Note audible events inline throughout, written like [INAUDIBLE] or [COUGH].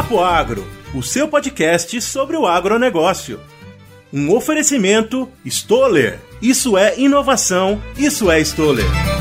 Papo Agro, o seu podcast sobre o agronegócio. Um oferecimento Stoller. Isso é inovação, isso é Stoller.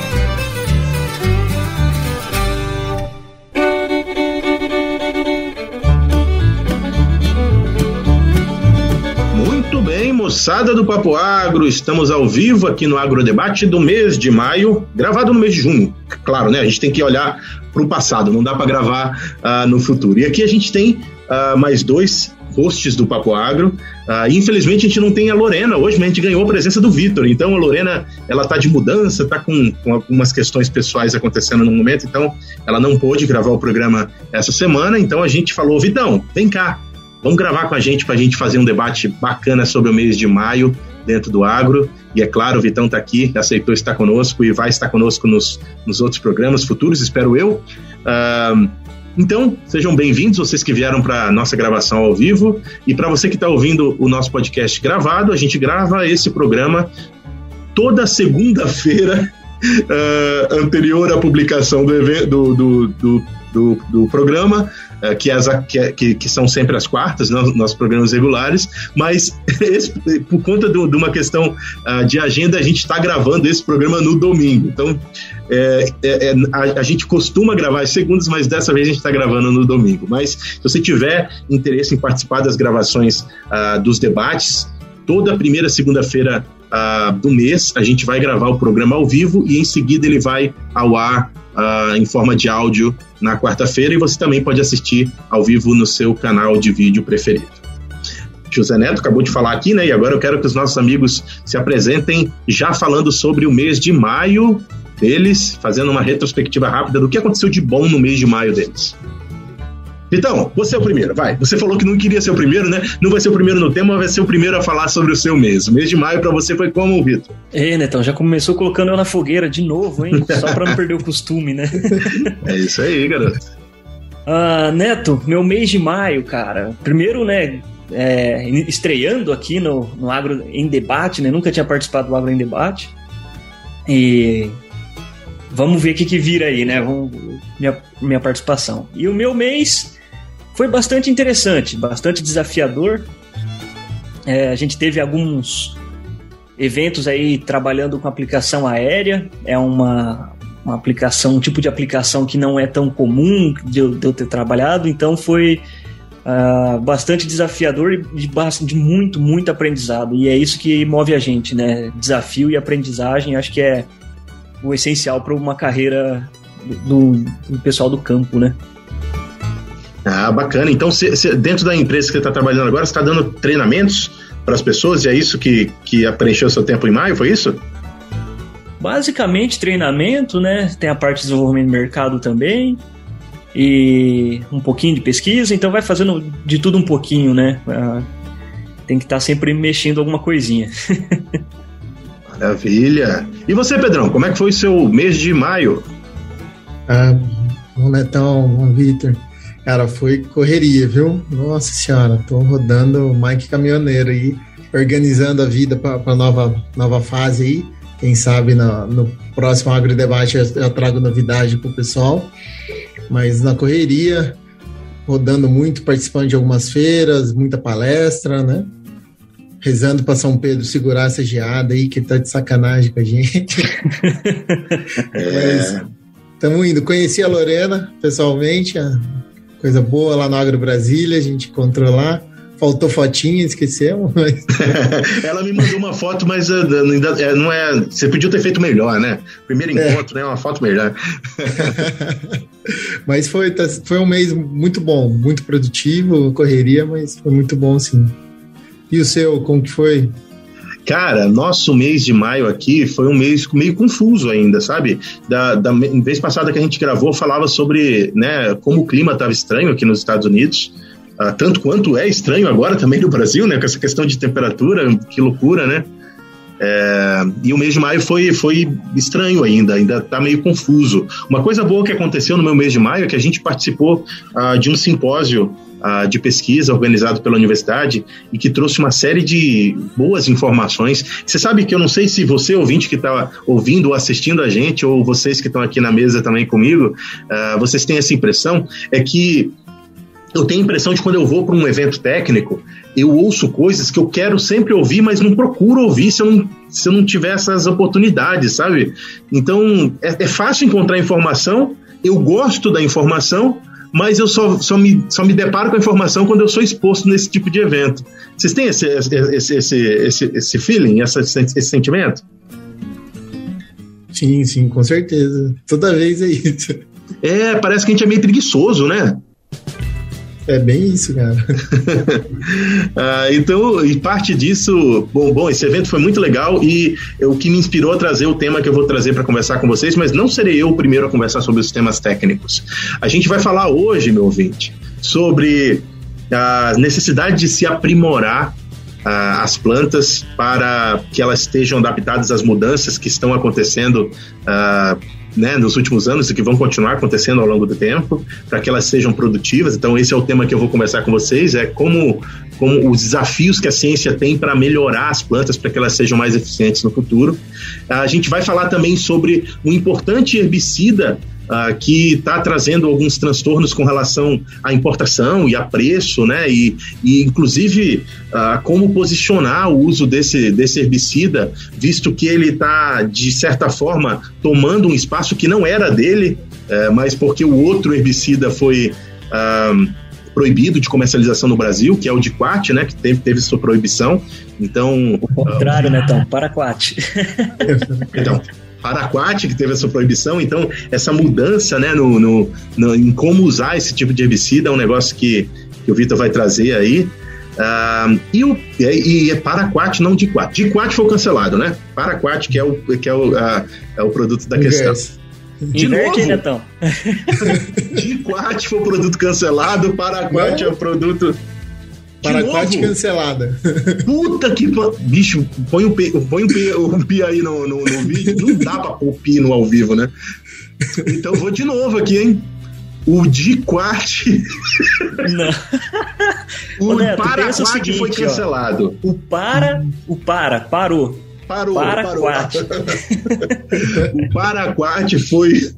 Moçada do Papo Agro, estamos ao vivo aqui no Agrodebate do mês de maio, gravado no mês de junho. Claro, né? A gente tem que olhar para o passado, não dá para gravar uh, no futuro. E aqui a gente tem uh, mais dois hosts do Papo Agro. Uh, infelizmente a gente não tem a Lorena hoje, mas a gente ganhou a presença do Vitor. Então a Lorena ela tá de mudança, tá com, com algumas questões pessoais acontecendo no momento, então ela não pôde gravar o programa essa semana. Então a gente falou, Vitão, vem cá, vamos gravar com a gente para a gente fazer um debate bacana sobre o mês de maio dentro do agro. E é claro, o Vitão está aqui, aceitou estar conosco e vai estar conosco nos, nos outros programas futuros, espero eu. Uh, então, sejam bem-vindos, vocês que vieram para a nossa gravação ao vivo. E para você que está ouvindo o nosso podcast gravado, a gente grava esse programa toda segunda-feira [LAUGHS] uh, anterior à publicação do, do, do, do, do, do programa é, que, as, que, que, são sempre as quartas, né, nossos programas regulares, mas [LAUGHS] esse, por conta do, de uma questão uh, de agenda, a gente está gravando esse programa no domingo. Então, é, é, a, a, gente costuma gravar às segundas, mas dessa vez a gente está gravando no domingo. Mas se você tiver interesse em participar das gravações uh, dos debates, toda primeira segunda-feira uh, do mês a gente vai gravar o programa ao vivo e em seguida ele vai ao ar uh, em forma de áudio na quarta-feira e você também pode assistir ao vivo no seu canal de vídeo preferido. José Neto acabou de falar aqui, né? E agora eu quero que os nossos amigos se apresentem já falando sobre o mês de maio deles, fazendo uma retrospectiva rápida do que aconteceu de bom no mês de maio deles. Então, você é o primeiro, vai. Você falou que não queria ser o primeiro, né? Não vai ser o primeiro no tema, vai ser o primeiro a falar sobre o seu mês. O mês de maio para você foi como, Vitor? É, Netão, já começou colocando eu na fogueira de novo, hein? Só para não perder o costume, né? [LAUGHS] é isso aí, garoto. Ah, Neto, meu mês de maio, cara. Primeiro, né, é, estreando aqui no, no Agro em Debate, né? Nunca tinha participado do Agro em Debate. E vamos ver o que, que vira aí, né? Vamos, minha, minha participação. E o meu mês foi bastante interessante, bastante desafiador. É, a gente teve alguns eventos aí trabalhando com aplicação aérea. É uma, uma aplicação, um tipo de aplicação que não é tão comum de eu, de eu ter trabalhado, então foi uh, bastante desafiador e de, de, muito, muito aprendizado. E é isso que move a gente, né? Desafio e aprendizagem, acho que é o essencial para uma carreira do, do pessoal do campo, né? Ah, bacana. Então, se, se dentro da empresa que você está trabalhando agora, você está dando treinamentos para as pessoas e é isso que, que preencheu seu tempo em maio, foi isso? Basicamente treinamento, né? Tem a parte de desenvolvimento de mercado também e um pouquinho de pesquisa, então vai fazendo de tudo um pouquinho, né? Ah, tem que estar tá sempre mexendo alguma coisinha. [LAUGHS] Maravilha. E você, Pedrão, como é que foi o seu mês de maio? Ah, bom Netão, bom Vitor. Cara, foi correria, viu? Nossa senhora, tô rodando o Mike Caminhoneiro aí, organizando a vida para nova nova fase aí. Quem sabe no, no próximo agrodebate eu, eu trago novidade pro pessoal. Mas na correria, rodando muito, participando de algumas feiras, muita palestra, né? Rezando para São Pedro segurar essa geada aí, que tá de sacanagem com a gente. é. [LAUGHS] Mas estamos indo. Conheci a Lorena pessoalmente, a coisa boa lá no Agro Brasília, a gente encontrou lá. Faltou fotinha, esquecemos. Mas... [LAUGHS] Ela me mandou uma foto, mas uh, não é. Você podia ter feito melhor, né? Primeiro é. encontro, é. né? Uma foto melhor. [LAUGHS] mas foi, tá, foi um mês muito bom, muito produtivo, correria, mas foi muito bom, sim. E o seu, como que foi? Cara, nosso mês de maio aqui foi um mês meio confuso ainda, sabe? Da, da vez passada que a gente gravou, falava sobre né, como o clima estava estranho aqui nos Estados Unidos, uh, tanto quanto é estranho agora também no Brasil, né? Com essa questão de temperatura, que loucura, né? É, e o mês de maio foi, foi estranho ainda, ainda está meio confuso. Uma coisa boa que aconteceu no meu mês de maio é que a gente participou uh, de um simpósio de pesquisa organizado pela universidade e que trouxe uma série de boas informações. Você sabe que eu não sei se você, ouvinte que está ouvindo ou assistindo a gente, ou vocês que estão aqui na mesa também comigo, uh, vocês têm essa impressão, é que eu tenho a impressão de quando eu vou para um evento técnico, eu ouço coisas que eu quero sempre ouvir, mas não procuro ouvir se eu não, se eu não tiver essas oportunidades, sabe? Então, é, é fácil encontrar informação, eu gosto da informação, mas eu só, só, me, só me deparo com a informação quando eu sou exposto nesse tipo de evento. Vocês têm esse, esse, esse, esse, esse feeling, essa, esse sentimento? Sim, sim, com certeza. Toda vez é isso. É, parece que a gente é meio preguiçoso, né? É bem isso, cara. [LAUGHS] ah, então, e parte disso, bom, bom, esse evento foi muito legal e o que me inspirou a trazer o tema que eu vou trazer para conversar com vocês, mas não serei eu o primeiro a conversar sobre os temas técnicos. A gente vai falar hoje, meu ouvinte, sobre a necessidade de se aprimorar ah, as plantas para que elas estejam adaptadas às mudanças que estão acontecendo ah, né, nos últimos anos e que vão continuar acontecendo ao longo do tempo, para que elas sejam produtivas. Então, esse é o tema que eu vou conversar com vocês: é como, como os desafios que a ciência tem para melhorar as plantas para que elas sejam mais eficientes no futuro. A gente vai falar também sobre um importante herbicida uh, que está trazendo alguns transtornos com relação à importação e a preço, né? E, e inclusive uh, como posicionar o uso desse, desse herbicida, visto que ele está, de certa forma, tomando um espaço que não era dele, uh, mas porque o outro herbicida foi. Uh, proibido de comercialização no Brasil, que é o Diquat, né, que teve, teve sua proibição. Então, o contrário, uh, né, então, Paraquat. então, Paraquat, que teve essa proibição, então essa mudança né, no, no, no, em como usar esse tipo de herbicida é um negócio que, que o Vitor vai trazer aí. Uh, e, o, e, é Paraquat, não Diquat. Diquat foi cancelado, né? Paraquat, que é o, que é o, uh, é o produto da questão. De Inverte novo, então. [LAUGHS] Diquat foi o produto cancelado, Paraquat é o produto Paraquat cancelada. [LAUGHS] Puta que. Bicho, põe o, pi, põe o, pi, o pi aí no, no, no vídeo. Não dá pra pôr pi no ao vivo, né? Então vou de novo aqui, hein? O Diquat. Não. o Paraquat foi cancelado. Ó, o para. O para, parou. Parou, Paraquat. o Paraquat [LAUGHS] foi,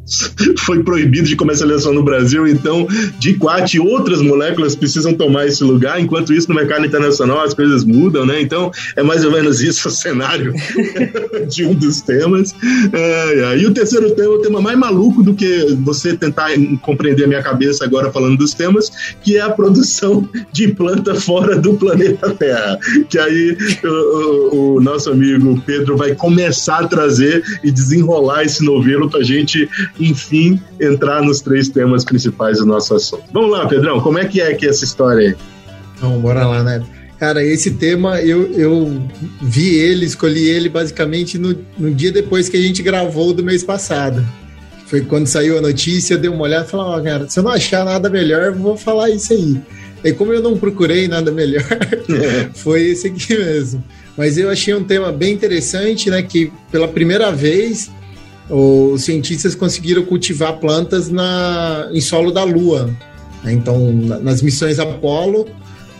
foi proibido de comercialização no Brasil, então Diquat e outras moléculas precisam tomar esse lugar. Enquanto isso, no mercado internacional as coisas mudam, né? Então é mais ou menos isso o cenário [LAUGHS] de um dos temas. É, é. E o terceiro tema, o tema mais maluco do que você tentar compreender a minha cabeça agora falando dos temas, que é a produção de planta fora do planeta Terra. Que aí o, o, o nosso amigo Pedro vai começar a trazer e desenrolar esse novelo para a gente, enfim, entrar nos três temas principais do nosso assunto. Vamos lá, Pedrão, como é que é que essa história aí? Então, bora lá, né? Cara, esse tema eu, eu vi ele, escolhi ele basicamente no, no dia depois que a gente gravou do mês passado. Foi quando saiu a notícia, dei uma olhada e falei, ó, oh, cara, se eu não achar nada melhor, vou falar isso aí. E como eu não procurei nada melhor, [LAUGHS] [LAUGHS] foi esse aqui mesmo. Mas eu achei um tema bem interessante, né? Que pela primeira vez os cientistas conseguiram cultivar plantas na, em solo da Lua. Né? Então, nas missões Apollo,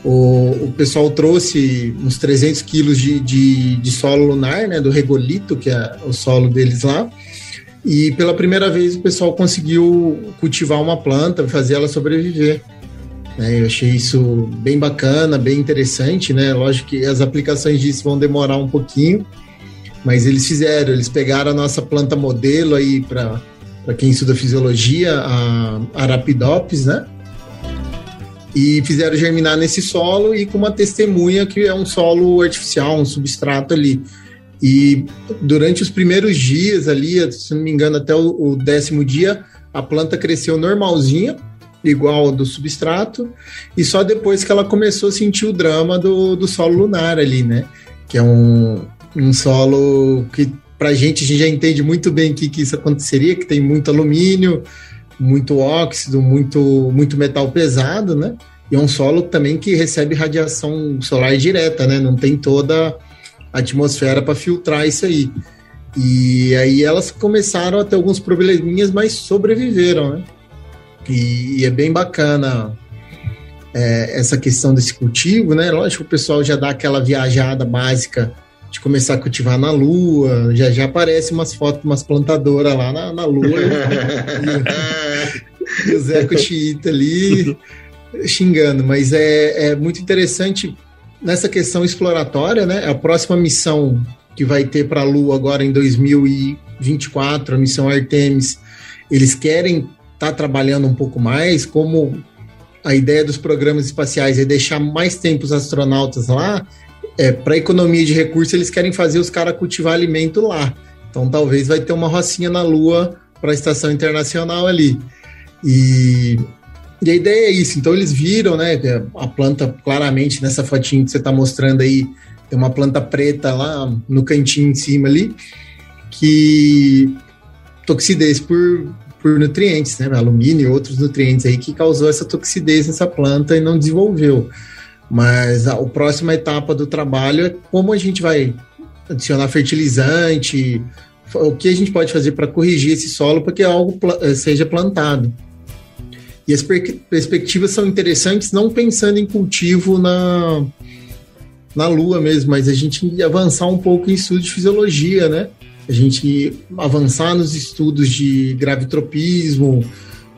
o, o pessoal trouxe uns 300 quilos de, de, de, solo lunar, né? Do regolito, que é o solo deles lá. E pela primeira vez o pessoal conseguiu cultivar uma planta, fazer ela sobreviver. Né? Eu achei isso bem bacana, bem interessante, né? Lógico que as aplicações disso vão demorar um pouquinho, mas eles fizeram, eles pegaram a nossa planta modelo aí para quem estuda fisiologia, a Arabidopsis, né? E fizeram germinar nesse solo e com uma testemunha que é um solo artificial, um substrato ali. E durante os primeiros dias ali, se não me engano, até o décimo dia, a planta cresceu normalzinha, igual ao do substrato, e só depois que ela começou a sentir o drama do, do solo lunar ali, né? Que é um, um solo que pra gente a gente já entende muito bem que, que isso aconteceria, que tem muito alumínio, muito óxido, muito, muito metal pesado, né? E é um solo também que recebe radiação solar direta, né? Não tem toda a atmosfera para filtrar isso aí. E aí elas começaram a ter alguns probleminhas, mas sobreviveram, né? E, e é bem bacana é, essa questão desse cultivo, né? Lógico, o pessoal já dá aquela viajada básica de começar a cultivar na lua, já já aparece umas fotos de umas plantadoras lá na, na lua. e, e o Zé Cochita ali. xingando, mas é, é muito interessante nessa questão exploratória, né? A próxima missão que vai ter para a Lua agora em 2024, a missão Artemis, eles querem estar tá trabalhando um pouco mais, como a ideia dos programas espaciais é deixar mais tempo os astronautas lá, é, para economia de recursos, eles querem fazer os caras cultivar alimento lá. Então, talvez vai ter uma rocinha na Lua para a estação internacional ali. E, e, a ideia é isso. Então, eles viram, né? A planta, claramente, nessa fotinha que você está mostrando aí, tem uma planta preta lá no cantinho em cima ali, que toxidez por, por nutrientes, né? Alumínio e outros nutrientes aí que causou essa toxidez nessa planta e não desenvolveu. Mas a, a próxima etapa do trabalho é como a gente vai adicionar fertilizante, o que a gente pode fazer para corrigir esse solo para que algo eh, seja plantado. E as perspectivas são interessantes, não pensando em cultivo na, na Lua mesmo, mas a gente avançar um pouco em estudos de fisiologia, né? A gente avançar nos estudos de gravitropismo,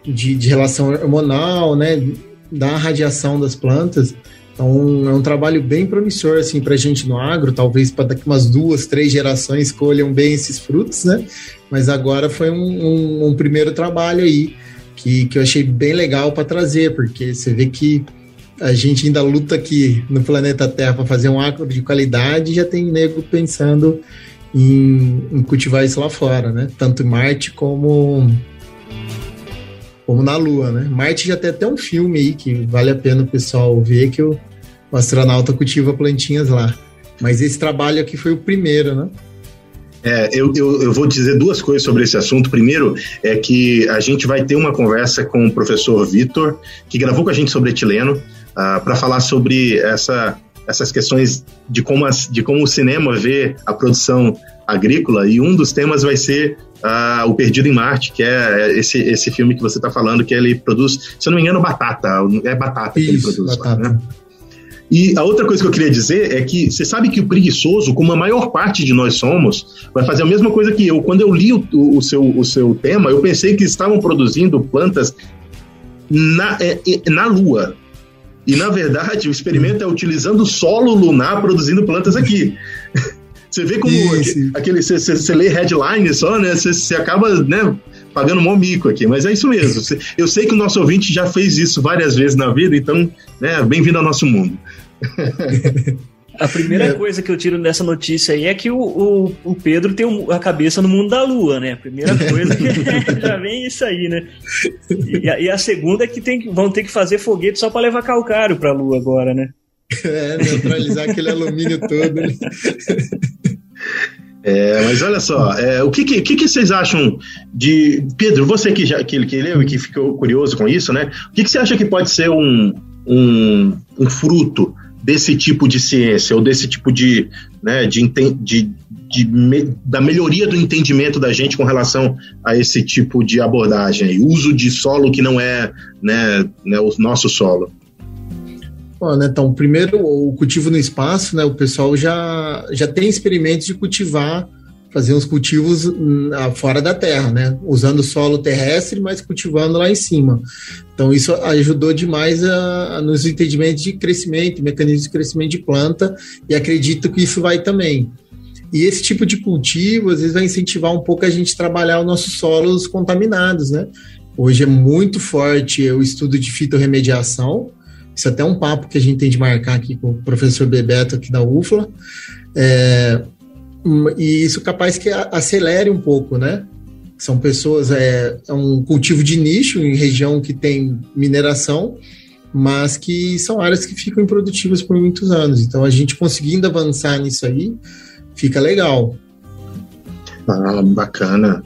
de, de relação hormonal, né? Da radiação das plantas então, é um trabalho bem promissor, assim, para a gente no agro. Talvez para daqui umas duas, três gerações colham bem esses frutos, né? Mas agora foi um, um, um primeiro trabalho aí que, que eu achei bem legal para trazer, porque você vê que a gente ainda luta aqui no planeta Terra para fazer um agro de qualidade e já tem nego pensando em, em cultivar isso lá fora, né? Tanto em Marte como como na Lua, né? Marte já tem até um filme aí que vale a pena o pessoal ver que o, o astronauta cultiva plantinhas lá. Mas esse trabalho aqui foi o primeiro, né? É, eu, eu, eu, vou dizer duas coisas sobre esse assunto. Primeiro, é que a gente vai ter uma conversa com o professor Vitor, que gravou com a gente sobre etileno, uh, para falar sobre essa, essas questões de como, as, de como o cinema vê a produção agrícola. E um dos temas vai ser uh, O Perdido em Marte, que é esse, esse filme que você está falando, que ele produz, se eu não me engano, batata. É batata Isso, que ele produz. Batata. Lá, né? E a outra coisa que eu queria dizer é que você sabe que o preguiçoso, como a maior parte de nós somos, vai fazer a mesma coisa que eu. Quando eu li o, o, seu, o seu tema, eu pensei que estavam produzindo plantas na, é, é na Lua. E, na verdade, o experimento é utilizando solo lunar produzindo plantas aqui. [LAUGHS] Você vê como aquele, você, lê headline só, né? Você, você acaba, né? Pagando um mico aqui, mas é isso mesmo. Eu sei que o nosso ouvinte já fez isso várias vezes na vida, então, né, bem-vindo ao nosso mundo. [LAUGHS] A primeira é. coisa que eu tiro dessa notícia aí é que o, o, o Pedro tem a cabeça no mundo da lua, né? A primeira coisa que [LAUGHS] já vem isso aí, né? E a, e a segunda é que tem, vão ter que fazer foguete só para levar calcário para a lua agora, né? É, neutralizar aquele alumínio todo. Né? É, mas olha só, é, o que, que, que, vocês acham de. Pedro, você que, já, que, que leu e que ficou curioso com isso, né? O que, que você acha que pode ser um, um, um fruto desse tipo de ciência, ou desse tipo de. Né, de, de, de me, da melhoria do entendimento da gente com relação a esse tipo de abordagem, uso de solo que não é né, né, o nosso solo? né? Então, primeiro, o cultivo no espaço, né? O pessoal já, já tem experimentos de cultivar, fazer uns cultivos hum, fora da terra, né? Usando solo terrestre, mas cultivando lá em cima. Então, isso ajudou demais a, a, nos entendimentos de crescimento, mecanismos de crescimento de planta, e acredito que isso vai também. E esse tipo de cultivo, às vezes, vai incentivar um pouco a gente trabalhar os nossos solos contaminados, né? Hoje é muito forte o estudo de fitorremediação, isso é até um papo que a gente tem de marcar aqui com o professor Bebeto aqui da UFLA. É, e isso capaz que acelere um pouco, né? São pessoas, é, é um cultivo de nicho em região que tem mineração, mas que são áreas que ficam improdutivas por muitos anos. Então, a gente conseguindo avançar nisso aí, fica legal. Ah, bacana.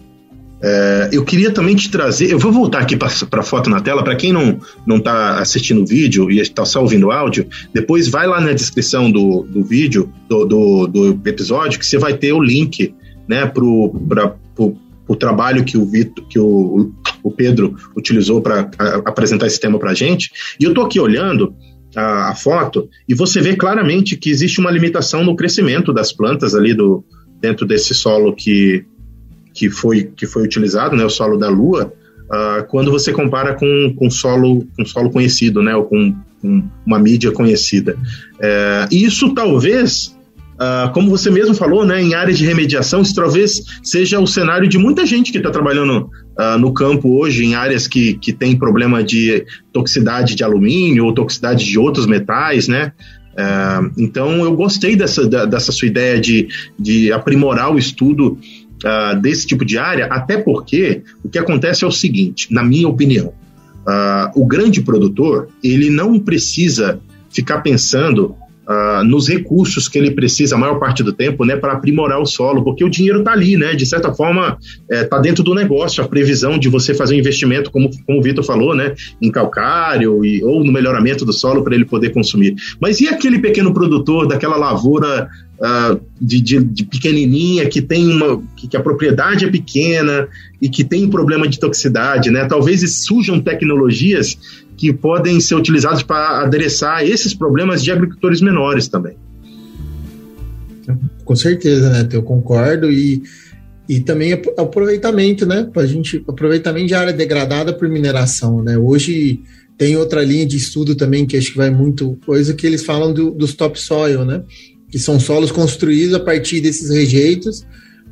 É, eu queria também te trazer. Eu vou voltar aqui para a foto na tela. Para quem não não está assistindo o vídeo e está só ouvindo o áudio, depois vai lá na descrição do, do vídeo, do, do, do episódio, que você vai ter o link né, para o trabalho que o Vitor, que o, o Pedro utilizou para apresentar esse tema para a gente. E eu estou aqui olhando a, a, foto e você vê claramente que existe uma limitação no crescimento das plantas ali do, dentro desse solo que que foi, que foi utilizado, né, o solo da Lua, uh, quando você compara com, com solo com solo conhecido, né, ou com, com uma mídia conhecida. É, isso talvez Uh, como você mesmo falou, né, em áreas de remediação, isso talvez seja o cenário de muita gente que está trabalhando uh, no campo hoje, em áreas que, que tem problema de toxicidade de alumínio ou toxicidade de outros metais, né? Uh, então, eu gostei dessa, dessa sua ideia de, de aprimorar o estudo uh, desse tipo de área, até porque o que acontece é o seguinte, na minha opinião, uh, o grande produtor ele não precisa ficar pensando Uh, nos recursos que ele precisa a maior parte do tempo, né, para aprimorar o solo, porque o dinheiro está ali, né, de certa forma está é, dentro do negócio, a previsão de você fazer um investimento, como, como o Vitor falou, né, em calcário e, ou no melhoramento do solo para ele poder consumir. Mas e aquele pequeno produtor daquela lavoura uh, de, de, de, pequenininha que tem uma que, que, a propriedade é pequena e que tem problema de toxicidade, né? Talvez surjam tecnologias que podem ser utilizados para adereçar esses problemas de agricultores menores também. Com certeza, né? Eu concordo e, e também aproveitamento, né? Para gente aproveitamento de área degradada por mineração, né? Hoje tem outra linha de estudo também que acho que vai muito coisa que eles falam do, dos topsoil, né? Que são solos construídos a partir desses rejeitos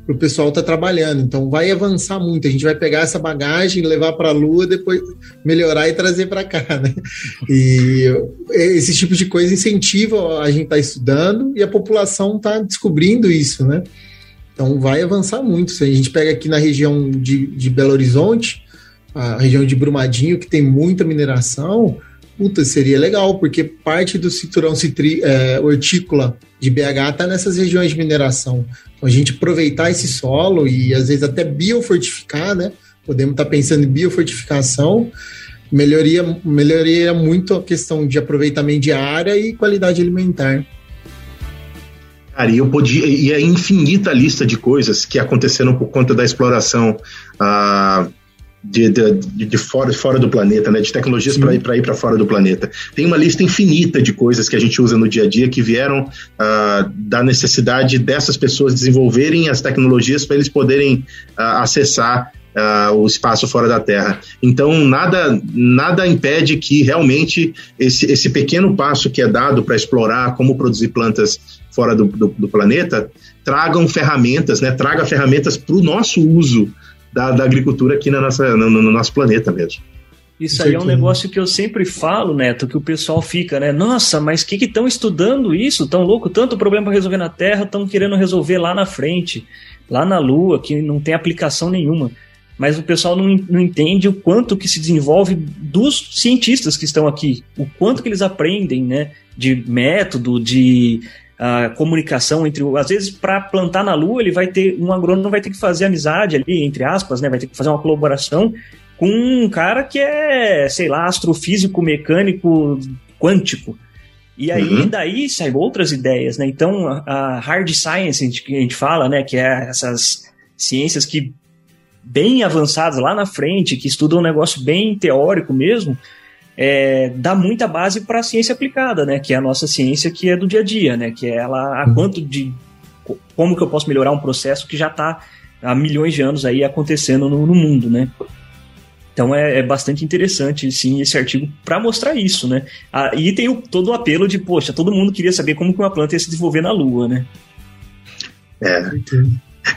para o pessoal estar tá trabalhando. Então vai avançar muito. A gente vai pegar essa bagagem, levar para a Lua, depois melhorar e trazer para cá, né? E esse tipo de coisa incentiva a gente estar tá estudando e a população está descobrindo isso, né? Então vai avançar muito. Se a gente pega aqui na região de, de Belo Horizonte, a região de Brumadinho, que tem muita mineração, puta, seria legal, porque parte do cinturão citri, é, hortícola de BH está nessas regiões de mineração. Então, a gente aproveitar esse solo e às vezes até biofortificar, né? Podemos estar tá pensando em biofortificação, melhoria, melhoria muito a questão de aproveitamento de área e qualidade alimentar. Cara, e eu podia, e é infinita a lista de coisas que aconteceram por conta da exploração. Ah, de, de, de, fora, fora do planeta, né? De tecnologias para ir para ir para fora do planeta. Tem uma lista infinita de coisas que a gente usa no dia a dia que vieram uh, da necessidade dessas pessoas desenvolverem as tecnologias para eles poderem uh, acessar uh, o espaço fora da Terra. Então nada nada impede que realmente esse, esse pequeno passo que é dado para explorar como produzir plantas fora do, do, do planeta tragam ferramentas, né? Traga ferramentas para o nosso uso da, da agricultura aqui na nossa, no, no nosso planeta mesmo. Isso aí é um negócio que eu sempre falo, Neto, que o pessoal fica, né? Nossa, mas que que estão estudando isso? Tão louco, tanto problema para resolver na Terra, estão querendo resolver lá na frente, lá na Lua, que não tem aplicação nenhuma. Mas o pessoal não, não entende o quanto que se desenvolve dos cientistas que estão aqui, o quanto que eles aprendem, né? De método, de a comunicação entre às vezes para plantar na lua ele vai ter um agrônomo vai ter que fazer amizade ali entre aspas né vai ter que fazer uma colaboração com um cara que é sei lá astrofísico mecânico quântico e aí uhum. daí saem outras ideias né então a, hard science que a gente fala né que é essas ciências que bem avançadas lá na frente que estudam um negócio bem teórico mesmo é, dá muita base para a ciência aplicada, né? Que é a nossa ciência que é do dia a dia, né? Que é ela a uhum. quanto de como que eu posso melhorar um processo que já está há milhões de anos aí acontecendo no, no mundo, né? Então é, é, bastante interessante, sim, esse artigo para mostrar isso, né? Ah, e tem o, todo o apelo de, poxa, todo mundo queria saber como que uma planta ia se desenvolver na Lua, né? É.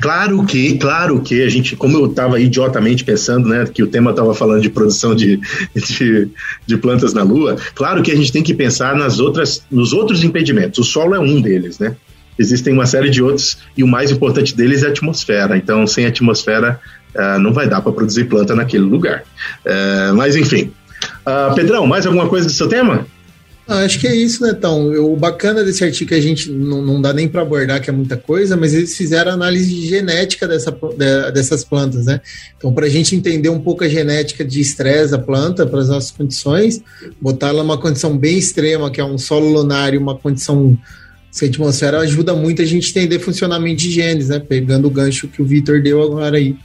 Claro que, claro que a gente, como eu estava idiotamente pensando, né, que o tema estava falando de produção de, de, de, plantas na Lua, claro que a gente tem que pensar nas outras, nos outros impedimentos. O solo é um deles, né? Existem uma série de outros e o mais importante deles é a atmosfera. Então, sem atmosfera, uh, não vai dar para produzir planta naquele lugar. Uh, mas, enfim. Uh, Pedrão, mais alguma coisa do seu tema? Acho que é isso, né, então. O bacana desse artigo que a gente não, não dá nem para abordar, que é muita coisa, mas eles fizeram análise genética dessa, de, dessas plantas, né? Então, para a gente entender um pouco a genética de estresse da planta, para as nossas condições, botar ela numa condição bem extrema, que é um solo lunar e uma condição sem atmosfera, ajuda muito a gente entender funcionamento de genes, né? Pegando o gancho que o Vitor deu agora aí.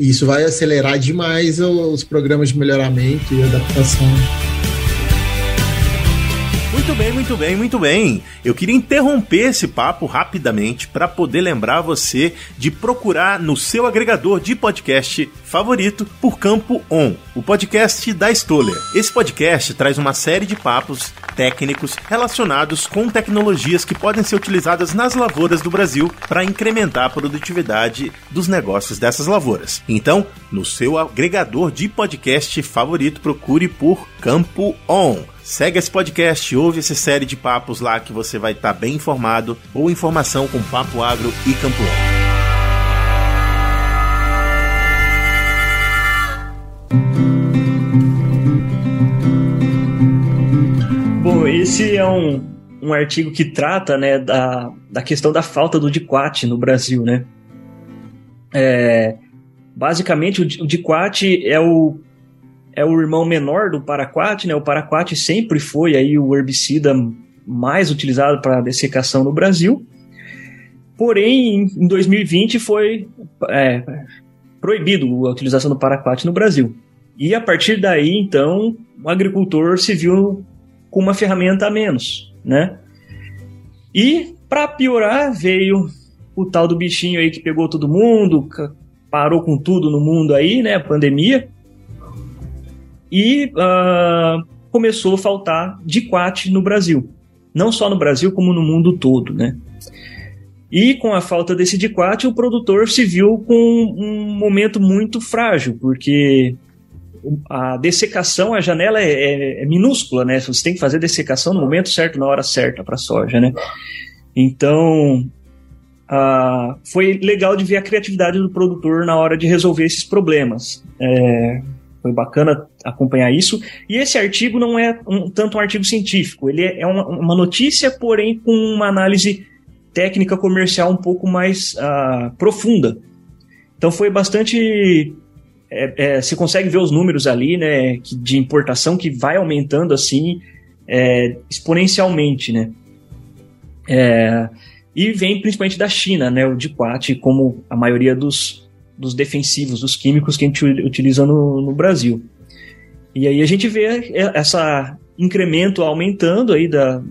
E isso vai acelerar demais os programas de melhoramento e adaptação. Muito bem, muito bem, muito bem. Eu queria interromper esse papo rapidamente para poder lembrar você de procurar no seu agregador de podcast favorito por Campo On, o podcast da Stoller. Esse podcast traz uma série de papos técnicos relacionados com tecnologias que podem ser utilizadas nas lavouras do Brasil para incrementar a produtividade dos negócios dessas lavouras. Então, no seu agregador de podcast favorito, procure por Campo On. Segue esse podcast, ouve essa série de papos lá que você vai estar tá bem informado ou informação com Papo Agro e Campo Bom, esse é um, um artigo que trata né, da, da questão da falta do DICUAT no Brasil, né? É, basicamente, o, DICUAT é o é o irmão menor do paraquat, né? O paraquat sempre foi aí o herbicida mais utilizado para dessecação no Brasil. Porém, em 2020 foi é, proibido a utilização do paraquat no Brasil. E a partir daí, então, o agricultor se viu com uma ferramenta a menos, né? E para piorar, veio o tal do bichinho aí que pegou todo mundo, parou com tudo no mundo aí, né? A pandemia e uh, começou a faltar diquat no Brasil. Não só no Brasil, como no mundo todo, né? E com a falta desse diquat, o produtor se viu com um momento muito frágil, porque a dessecação, a janela é, é, é, minúscula, né? Você tem que fazer dessecação no momento certo, na hora certa para a soja, né? Então, uh, foi legal de ver a criatividade do produtor na hora de resolver esses problemas. É, foi bacana acompanhar isso. E esse artigo não é um, tanto um artigo científico, ele é uma, uma, notícia, porém com uma análise técnica comercial um pouco mais uh, profunda. Então foi bastante. É, é, você consegue ver os números ali, né, de importação que vai aumentando assim é, exponencialmente, né? É, e vem principalmente da China, né, o DICUAT, como a maioria dos, dos defensivos, dos químicos que a gente utiliza no, no Brasil. E aí a gente vê essa incremento aumentando aí da,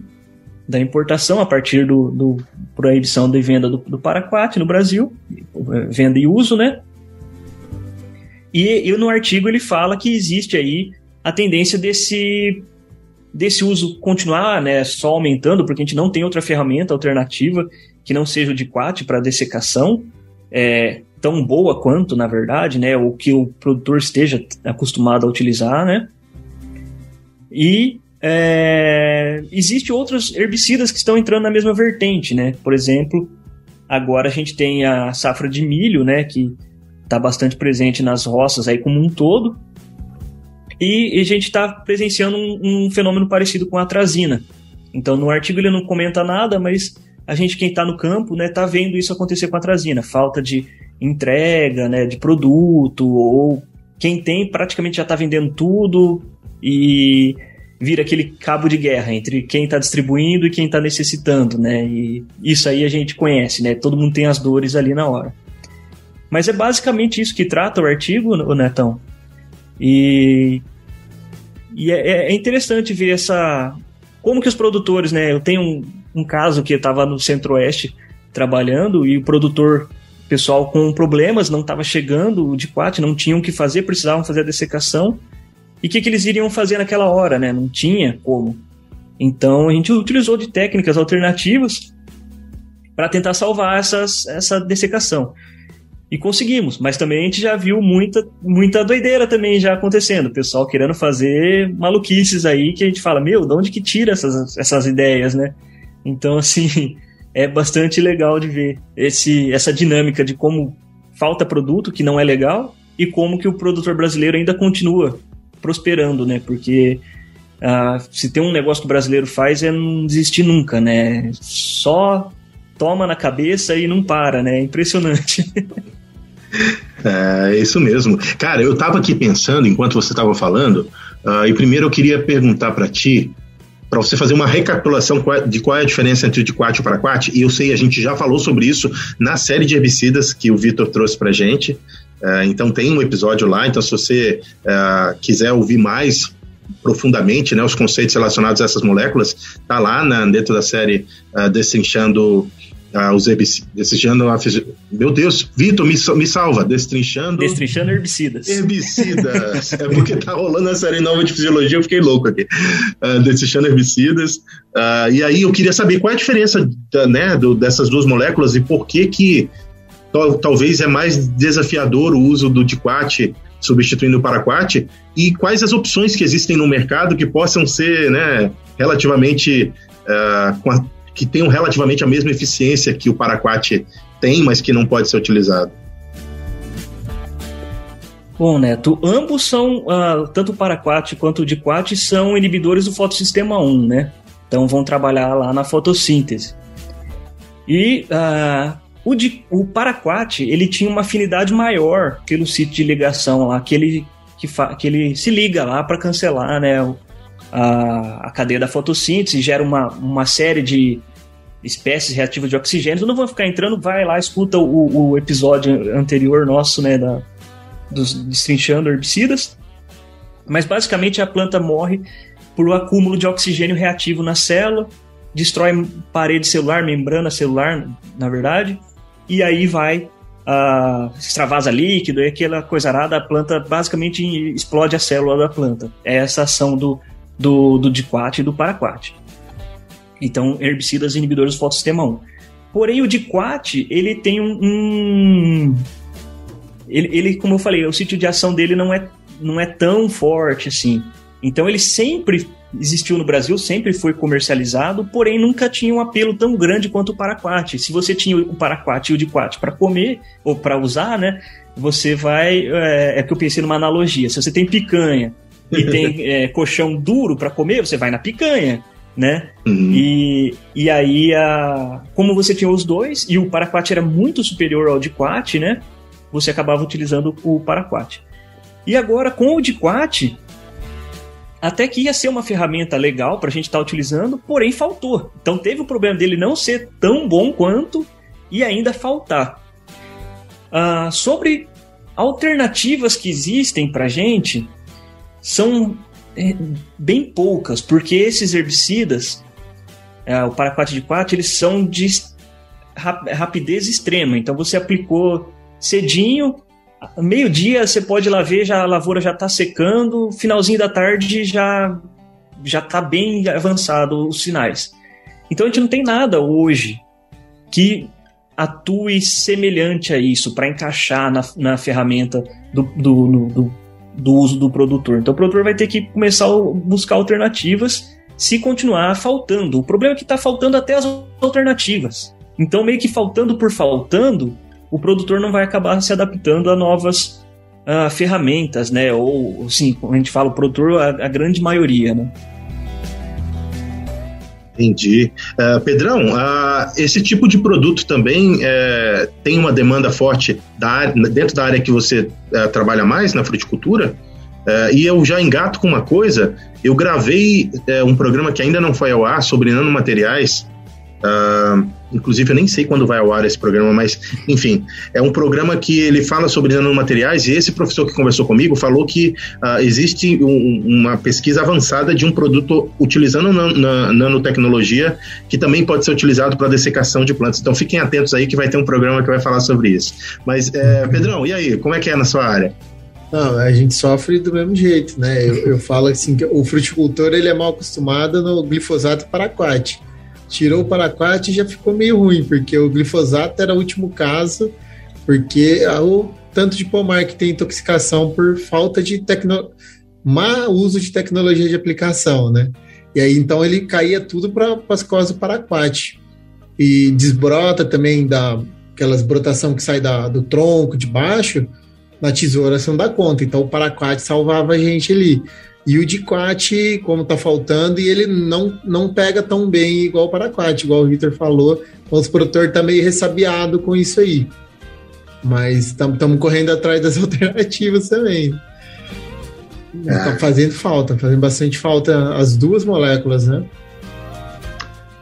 da importação a partir do, do proibição de venda do, do paraquat no Brasil, venda e uso, né? E, e, no artigo ele fala que existe aí a tendência desse desse uso continuar, né, só aumentando, porque a gente não tem outra ferramenta alternativa que não seja o DICUAT para dessecação. É, tão boa quanto, na verdade, né? Ou que o produtor esteja acostumado a utilizar, né? E é, existe outros herbicidas que estão entrando na mesma vertente, né? Por exemplo, agora a gente tem a safra de milho, né? Que está bastante presente nas roças aí como um todo. E, e a gente está presenciando um, um, fenômeno parecido com a atrazina. Então, no artigo ele não comenta nada, mas a gente, quem está no campo, né, tá vendo isso acontecer com a atrazina. Falta de entrega né, de produto, ou quem tem praticamente já está vendendo tudo e vira aquele cabo de guerra entre quem está distribuindo e quem está necessitando, né? E isso aí a gente conhece, né? Todo mundo tem as dores ali na hora. Mas é basicamente isso que trata o artigo, o Netão. E, e é, é, interessante ver essa como que os produtores, né? Eu tenho um, um caso que eu estava no Centro-Oeste trabalhando e o produtor pessoal com problemas, não estava chegando de quatro, não tinham o que fazer, precisavam fazer a dessecação. E o que, que eles iriam fazer naquela hora, né? Não tinha como. Então a gente utilizou de técnicas alternativas para tentar salvar essas, essa dessecação. E conseguimos, mas também a gente já viu muita, muita doideira também já acontecendo. O pessoal querendo fazer maluquices aí que a gente fala, meu, de onde que tira essas, essas ideias, né? Então, [LAUGHS] assim, é bastante legal de ver esse, essa dinâmica de como falta produto, que não é legal, e como que o produtor brasileiro ainda continua prosperando, né? Porque uh, se tem um negócio que o brasileiro faz é não desistir nunca, né? Só toma na cabeça e não para, né? É impressionante. [LAUGHS] É isso mesmo. Cara, eu tava aqui pensando enquanto você estava falando, uh, e primeiro eu queria perguntar para ti para você fazer uma recapitulação de qual é a diferença entre o diquat e o paraquat, e eu sei, a gente já falou sobre isso na série de herbicidas que o Vitor trouxe para gente, uh, então tem um episódio lá, então se você uh, quiser ouvir mais profundamente né, os conceitos relacionados a essas moléculas, está lá na, dentro da série uh, Destrinchando uh, os herbicidas. Destrinchando a Meu Deus, Vitor, me, me salva. Destrinchando. Destrinchando herbicidas. Herbicidas. é porque tá rolando a série nova de fisiologia, eu fiquei louco aqui. Uh, destrinchando herbicidas. Uh, e aí eu queria saber qual é a diferença da, né, do, dessas duas moléculas e por que que talvez é mais desafiador o uso do diquat substituindo o paraquat e quais as opções que existem no mercado que possam ser né, relativamente uh, a, que tenham relativamente a mesma eficiência que o paraquat tem, mas que não pode ser utilizado. Bom, Neto, ambos são, uh, tanto o paraquat quanto o diquat, são inibidores do fotossistema 1, né? Então vão trabalhar lá na fotossíntese. E uh, o, de, o Paraquat, ele tinha uma afinidade maior pelo sítio de ligação lá, que ele, que, fa, que ele se liga lá para cancelar né, a, a cadeia da fotossíntese, gera uma, uma série de espécies reativas de oxigênio. Eu não vou ficar entrando, vai lá, escuta o, o episódio anterior nosso, né, da, dos destrinchando herbicidas. Mas basicamente a planta morre por um acúmulo de oxigênio reativo na célula, destrói parede celular, membrana celular, na verdade, e aí vai uh, extravasa líquido e aquela coisa arada, a planta basicamente explode a célula da planta. É essa ação do, do, do diquat e do paraquat. Então, herbicidas inibidores do fotossistema 1. Porém, o diquat, ele tem um... um ele, ele, como eu falei, o sítio de ação dele não é, não é tão forte assim. Então, ele sempre existiu no Brasil, sempre foi comercializado, porém nunca tinha um apelo tão grande quanto o paraquat. Se você tinha o paraquat e o diquat para comer ou para usar, né, você vai. É, é, que eu pensei numa analogia. Se você tem picanha e tem [LAUGHS] é, colchão duro para comer, você vai na picanha. Né? Uhum. E, e aí, a, como você tinha os dois, e o paraquat era muito superior ao diquat, né? Você acabava utilizando o paraquat. E agora, com o diquat, até que ia ser uma ferramenta legal para a gente estar tá utilizando, porém faltou. Então teve o problema dele não ser tão bom quanto e ainda faltar. Ah, sobre alternativas que existem para gente, são bem poucas, porque esses herbicidas, é, o paraquat de 4, eles são de rapidez extrema. Então você aplicou cedinho, meio-dia você pode ir lá ver, já, a lavoura já está secando, finalzinho da tarde já já está bem avançado os sinais. Então a gente não tem nada hoje que atue semelhante a isso para encaixar na, na ferramenta do, do, do, do, uso do produtor. Então o produtor vai ter que começar a buscar alternativas se continuar faltando. O problema é que está faltando até as alternativas. Então, meio que faltando por faltando, o produtor não vai acabar se adaptando a novas uh, ferramentas, né? Ou, assim, como a gente fala, o produtor, a, a grande maioria, né? Entendi. Uh, Pedrão, uh, esse tipo de produto também uh, tem uma demanda forte da área, dentro da área que você eh, trabalha mais, na fruticultura? e eu já engato com uma coisa, eu gravei um programa que ainda não foi ao ar sobre nanomateriais, Uh, inclusive, eu nem sei quando vai ao ar esse programa, mas, enfim, é um programa que ele fala sobre nanomateriais e esse professor que conversou comigo falou que uh, existe um, uma pesquisa avançada de um produto utilizando nan nanotecnologia que também pode ser utilizado para dessecação de plantas. Então, fiquem atentos aí que vai ter um programa que vai falar sobre isso. Mas, é, Pedrão, e aí, como é que é na sua área? Não, a gente sofre do mesmo jeito, né? Eu, eu falo assim que o fruticultor ele é mal acostumado no glifosato paraquat tirou o paraquat e já ficou meio ruim, porque o glifosato era o último caso, porque o tanto de pomar que tem intoxicação por falta de tecno... má uso de tecnologia de aplicação, né? E aí então ele caía tudo para as costas do paraquat. E desbrota também da aquelas brotação que sai da, do tronco de baixo, na tesoura você não dá conta. Então o paraquat salvava a gente ali. E o Diquat, como tá faltando, e ele não, não pega tão bem igual o Paraquat, igual o Victor falou. O produtor tá meio ressabiado com isso aí. Mas estamos correndo atrás das [LAUGHS] alternativas também. É. Tá fazendo falta, fazendo bastante falta as duas moléculas, né?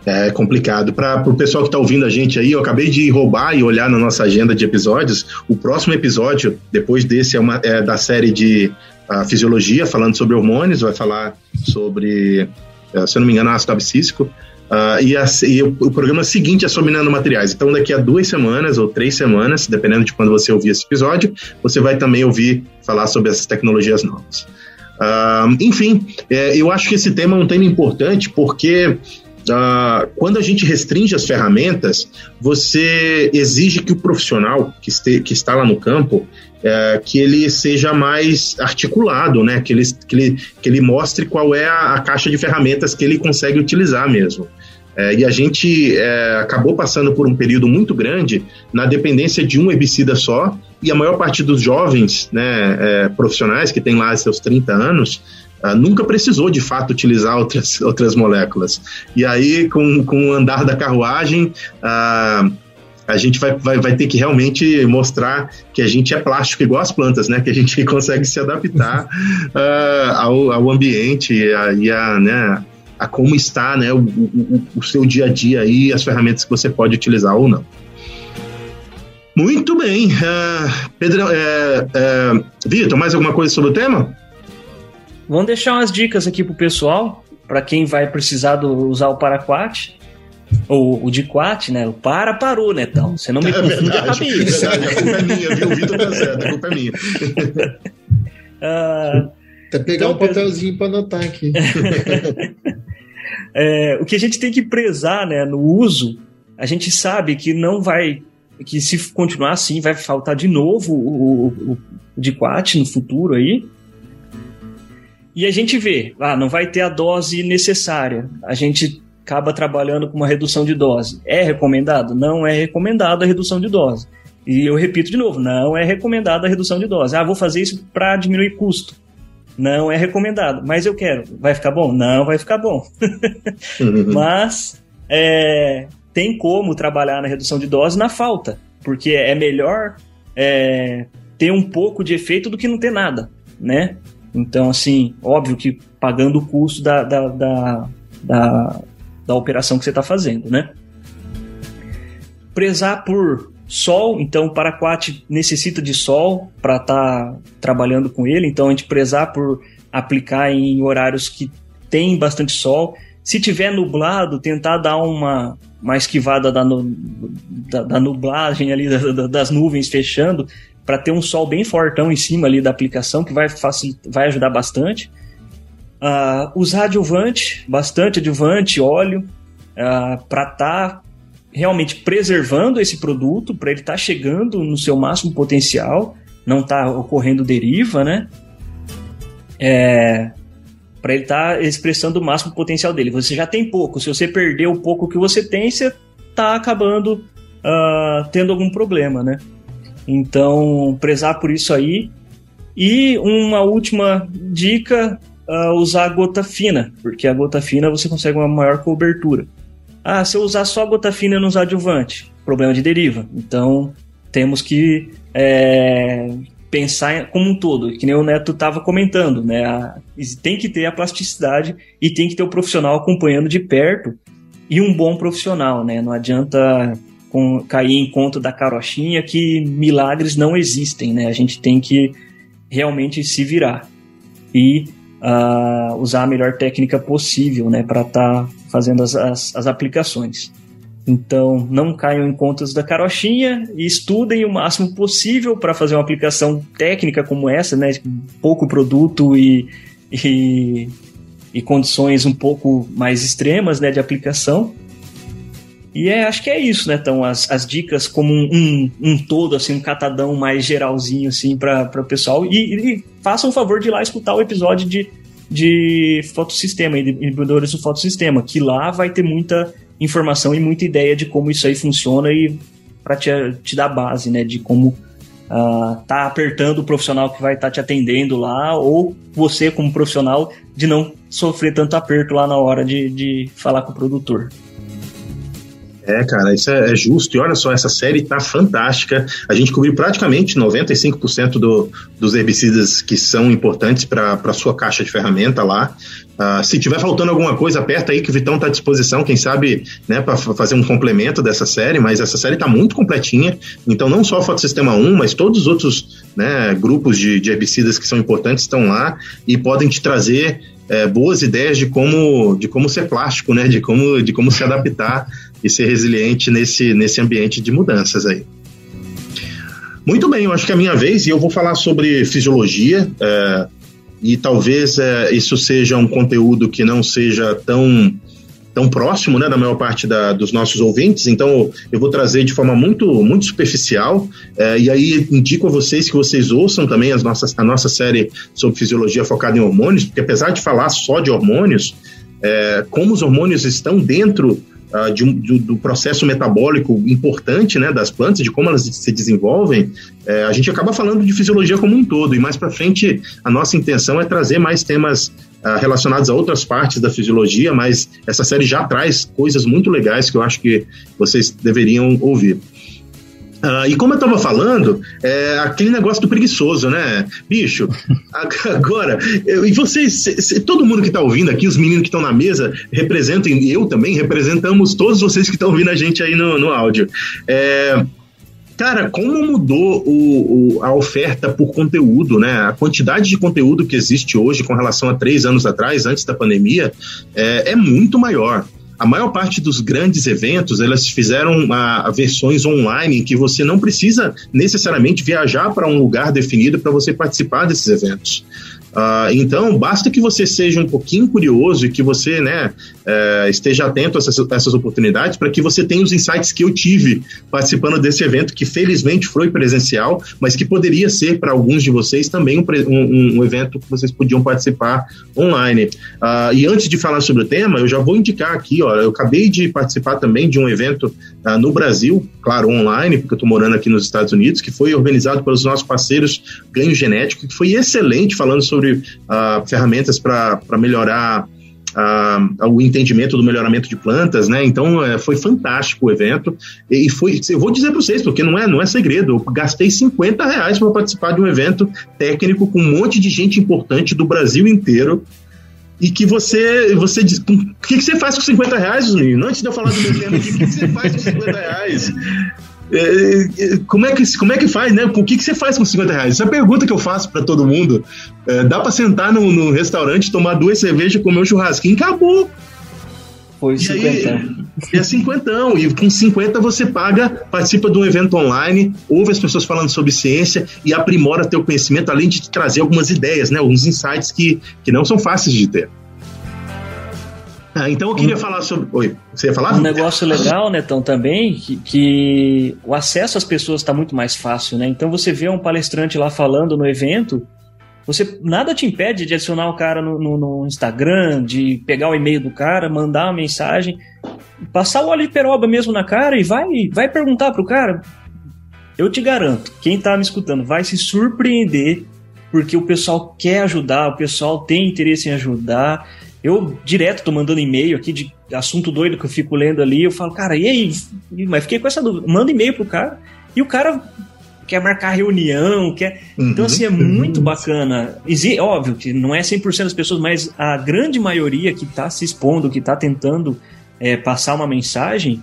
É complicado. Para o pessoal que está ouvindo a gente aí, eu acabei de roubar e olhar na nossa agenda de episódios. O próximo episódio, depois desse, é, uma, é da série de a fisiologia, falando sobre hormônios, vai falar sobre, uh, se eu não me engano, ácido abscíssico. Uh, e, a, e o, o, programa seguinte é sobre nanomateriais. Então, daqui a duas semanas ou três semanas, dependendo de quando você ouvir esse episódio, você vai também ouvir falar sobre essas tecnologias novas. Uh, enfim, é, eu acho que esse tema é um tema importante porque Uh, quando a gente restringe as ferramentas, você exige que o profissional que, este, que está lá no campo é, que ele seja mais articulado, né? Que ele, que ele, que ele mostre qual é a, a caixa de ferramentas que ele consegue utilizar mesmo. É, e a gente é, acabou passando por um período muito grande na dependência de um herbicida só, e a maior parte dos jovens né, é, profissionais que têm lá seus 30 anos uh, nunca precisou de fato utilizar outras, [LAUGHS] outras moléculas. E aí, com, com o andar da carruagem, uh, a gente vai, vai, vai ter que realmente mostrar que a gente é plástico igual as plantas, né? Que a gente [LAUGHS] consegue se adaptar uh, [LAUGHS] ao, ao ambiente e a, né, a como está né, o, o, o, seu dia a dia aí, as ferramentas que você pode utilizar ou não. Muito bem. Uh, Pedro, é, é, Vitor, mais alguma coisa sobre o tema? Vamos deixar umas dicas aqui pro pessoal, para quem vai precisar do, usar o Paraquat. Ou o de Quat, né? O para, parou, né? Então, você não me é confunde verdade, a cabeça. É verdade, a culpa é minha, viu? O Vitor tá certo, a culpa é minha. [LAUGHS] ah, Até pegar então, um papelzinho para anotar aqui. [LAUGHS] é, o que a gente tem que prezar, né, no uso, a gente sabe que não vai que se continuar assim vai faltar de novo o, o, o Diquat no futuro aí. E a gente vê, ah, não vai ter a dose necessária. A gente acaba trabalhando com uma redução de dose. É recomendado? Não é recomendado a redução de dose. E eu repito de novo, não é recomendado a redução de dose. Ah, vou fazer isso para diminuir custo. Não é recomendado, mas eu quero. Vai ficar bom? Não vai ficar bom. [LAUGHS] mas é, tem como trabalhar na redução de dose na falta, porque é melhor é, ter um pouco de efeito do que não ter nada, né? Então, assim, óbvio que pagando o custo da, da, da, da, da operação que você está fazendo, né? Prezar por sol, então o Paraquat necessita de sol para estar tá trabalhando com ele, então a gente prezar por aplicar em horários que tem bastante sol. Se tiver nublado, tentar dar uma, uma esquivada da, da, da nublagem ali, da, das nuvens fechando, para ter um sol bem fortão em cima ali da aplicação, que vai, facilitar, vai ajudar bastante. Uh, usar adjuvante, bastante adjuvante, óleo, uh, ah, para estar tá realmente preservando esse produto, para ele estar tá chegando no seu máximo potencial, não tá ocorrendo deriva, né? É, para ele estar tá expressando o máximo potencial dele. Você já tem pouco, se você perder o pouco que você tem, você está acabando uh, tendo algum problema, né? Então, prezar por isso aí. E uma última dica, uh, usar gota fina, porque a gota fina você consegue uma maior cobertura. Ah, se eu usar só gota fina e não usar adjuvante, problema de deriva. Então, temos que é, pensar como um todo, que nem o Neto estava comentando, né? A, tem que ter a plasticidade e tem que ter o profissional acompanhando de perto e um bom profissional, né? Não adianta com, cair em conta da carochinha que milagres não existem, né? A gente tem que realmente se virar e uh, usar a melhor técnica possível, né? Para estar tá fazendo as, as, as aplicações. Então, não caiam em contas da carochinha e estudem o máximo possível para fazer uma aplicação técnica como essa, né? Pouco produto e, e, e, condições um pouco mais extremas né, de aplicação. E é, acho que é isso, né? Então, as, as dicas como um, um, um todo, assim, um catadão mais geralzinho, assim, para o pessoal. E, e façam o favor de ir lá escutar o episódio de, de fotossistema, inibidores do fotossistema, que lá vai ter muita informação e muita ideia de como isso aí funciona e para te, te dar base, né? De como uh, tá apertando o profissional que vai estar tá te atendendo lá, ou você, como profissional, de não sofrer tanto aperto lá na hora de, de falar com o produtor. É, cara, isso é, é, justo. E olha só, essa série tá fantástica. A gente cobriu praticamente 95% do, dos herbicidas que são importantes para sua caixa de ferramenta lá. Uh, se tiver faltando alguma coisa, aperta aí que o Vitão está à disposição, quem sabe, né, para fazer um complemento dessa série, mas essa série está muito completinha. Então, não só o Fotossistema 1, mas todos os outros né, grupos de, de herbicidas que são importantes estão lá e podem te trazer é, boas ideias de como, de como ser plástico, né, de como, de como se adaptar e ser resiliente nesse, nesse ambiente de mudanças aí. Muito bem, eu acho que é a minha vez e eu vou falar sobre fisiologia. É, e talvez é, isso seja um conteúdo que não seja tão tão próximo, né, da maior parte da, dos nossos ouvintes, então eu vou trazer de forma muito, muito superficial, é, e aí indico a vocês que vocês ouçam também as nossas, a nossa série sobre fisiologia focada em hormônios, porque apesar de falar só de hormônios, é, como os hormônios estão dentro uh, de um, do, do, processo metabólico importante né, das plantas, de como elas se desenvolvem, é, a gente acaba falando de fisiologia como um todo. E mais para frente, a nossa intenção é trazer mais temas uh, relacionados a outras partes da fisiologia, mas essa série já traz coisas muito legais que eu acho que vocês deveriam ouvir. Uh, e como eu tava falando, é aquele negócio do preguiçoso, né? Bicho, [LAUGHS] agora, eu, e vocês, se, todo mundo que tá ouvindo aqui, os meninos que estão na mesa, representam, e eu também, representamos todos vocês que estão ouvindo a gente aí no, no áudio. É, Cara, como mudou o, o, a oferta por conteúdo, né? A quantidade de conteúdo que existe hoje com relação a três anos atrás, antes da pandemia, é, é muito maior a maior parte dos grandes eventos elas fizeram a, a versões online que você não precisa necessariamente viajar para um lugar definido para você participar desses eventos. Uh, então, basta que você seja um pouquinho curioso e que você né, uh, esteja atento a essas, a essas oportunidades para que você tenha os insights que eu tive participando desse evento, que felizmente foi presencial, mas que poderia ser para alguns de vocês também um, um, um, evento que vocês podiam participar online. Uh, e antes de falar sobre o tema, eu já vou indicar aqui, ó, eu acabei de participar também de um evento ah, no Brasil, claro, online, porque eu estou morando aqui nos Estados Unidos, que foi organizado pelos nossos parceiros Ganho Genético, que foi excelente, falando sobre uh, ferramentas para melhorar Uh, o entendimento do melhoramento de plantas, né? Então uh, foi fantástico o evento e foi, eu vou dizer para vocês porque não é não é segredo, eu gastei 50 reais para participar de um evento técnico com um monte de gente importante do Brasil inteiro e que você, você diz, o que, que você faz com 50 reais, menino? Antes de eu falar do meu tema o que, que você faz com 50 reais? É, é, como, é que, como é que faz, né? O que, que você faz com 50 reais? Essa é a pergunta que eu faço para todo mundo. É, dá para sentar no, no, restaurante, tomar duas cervejas, comer um churrasquinho, acabou. Foi 50. É 50. E com 50 você paga, participa de um evento online, ouve as pessoas falando sobre ciência e aprimora teu conhecimento, além de te trazer algumas ideias, né? Alguns insights que, que não são fáceis de ter. Ah, então eu queria um, falar sobre. Oi, você ia falar? Um negócio legal, Netão, também, que, que o acesso às pessoas está muito mais fácil, né? Então você vê um palestrante lá falando no evento, você nada te impede de adicionar o cara no, no, no Instagram, de pegar o e-mail do cara, mandar uma mensagem, passar o óleo de peroba mesmo na cara e vai, vai perguntar pro cara. Eu te garanto, quem tá me escutando vai se surpreender porque o pessoal quer ajudar, o pessoal tem interesse em ajudar. Eu direto tô mandando e-mail aqui de assunto doido que eu fico lendo ali, eu falo, cara, e aí? Mas fiquei com essa dúvida. Manda e-mail pro cara e o cara quer marcar reunião, quer. Uhum. Então, assim, é muito bacana. E, óbvio que não é 100% das pessoas, mas a grande maioria que está se expondo, que está tentando é, passar uma mensagem,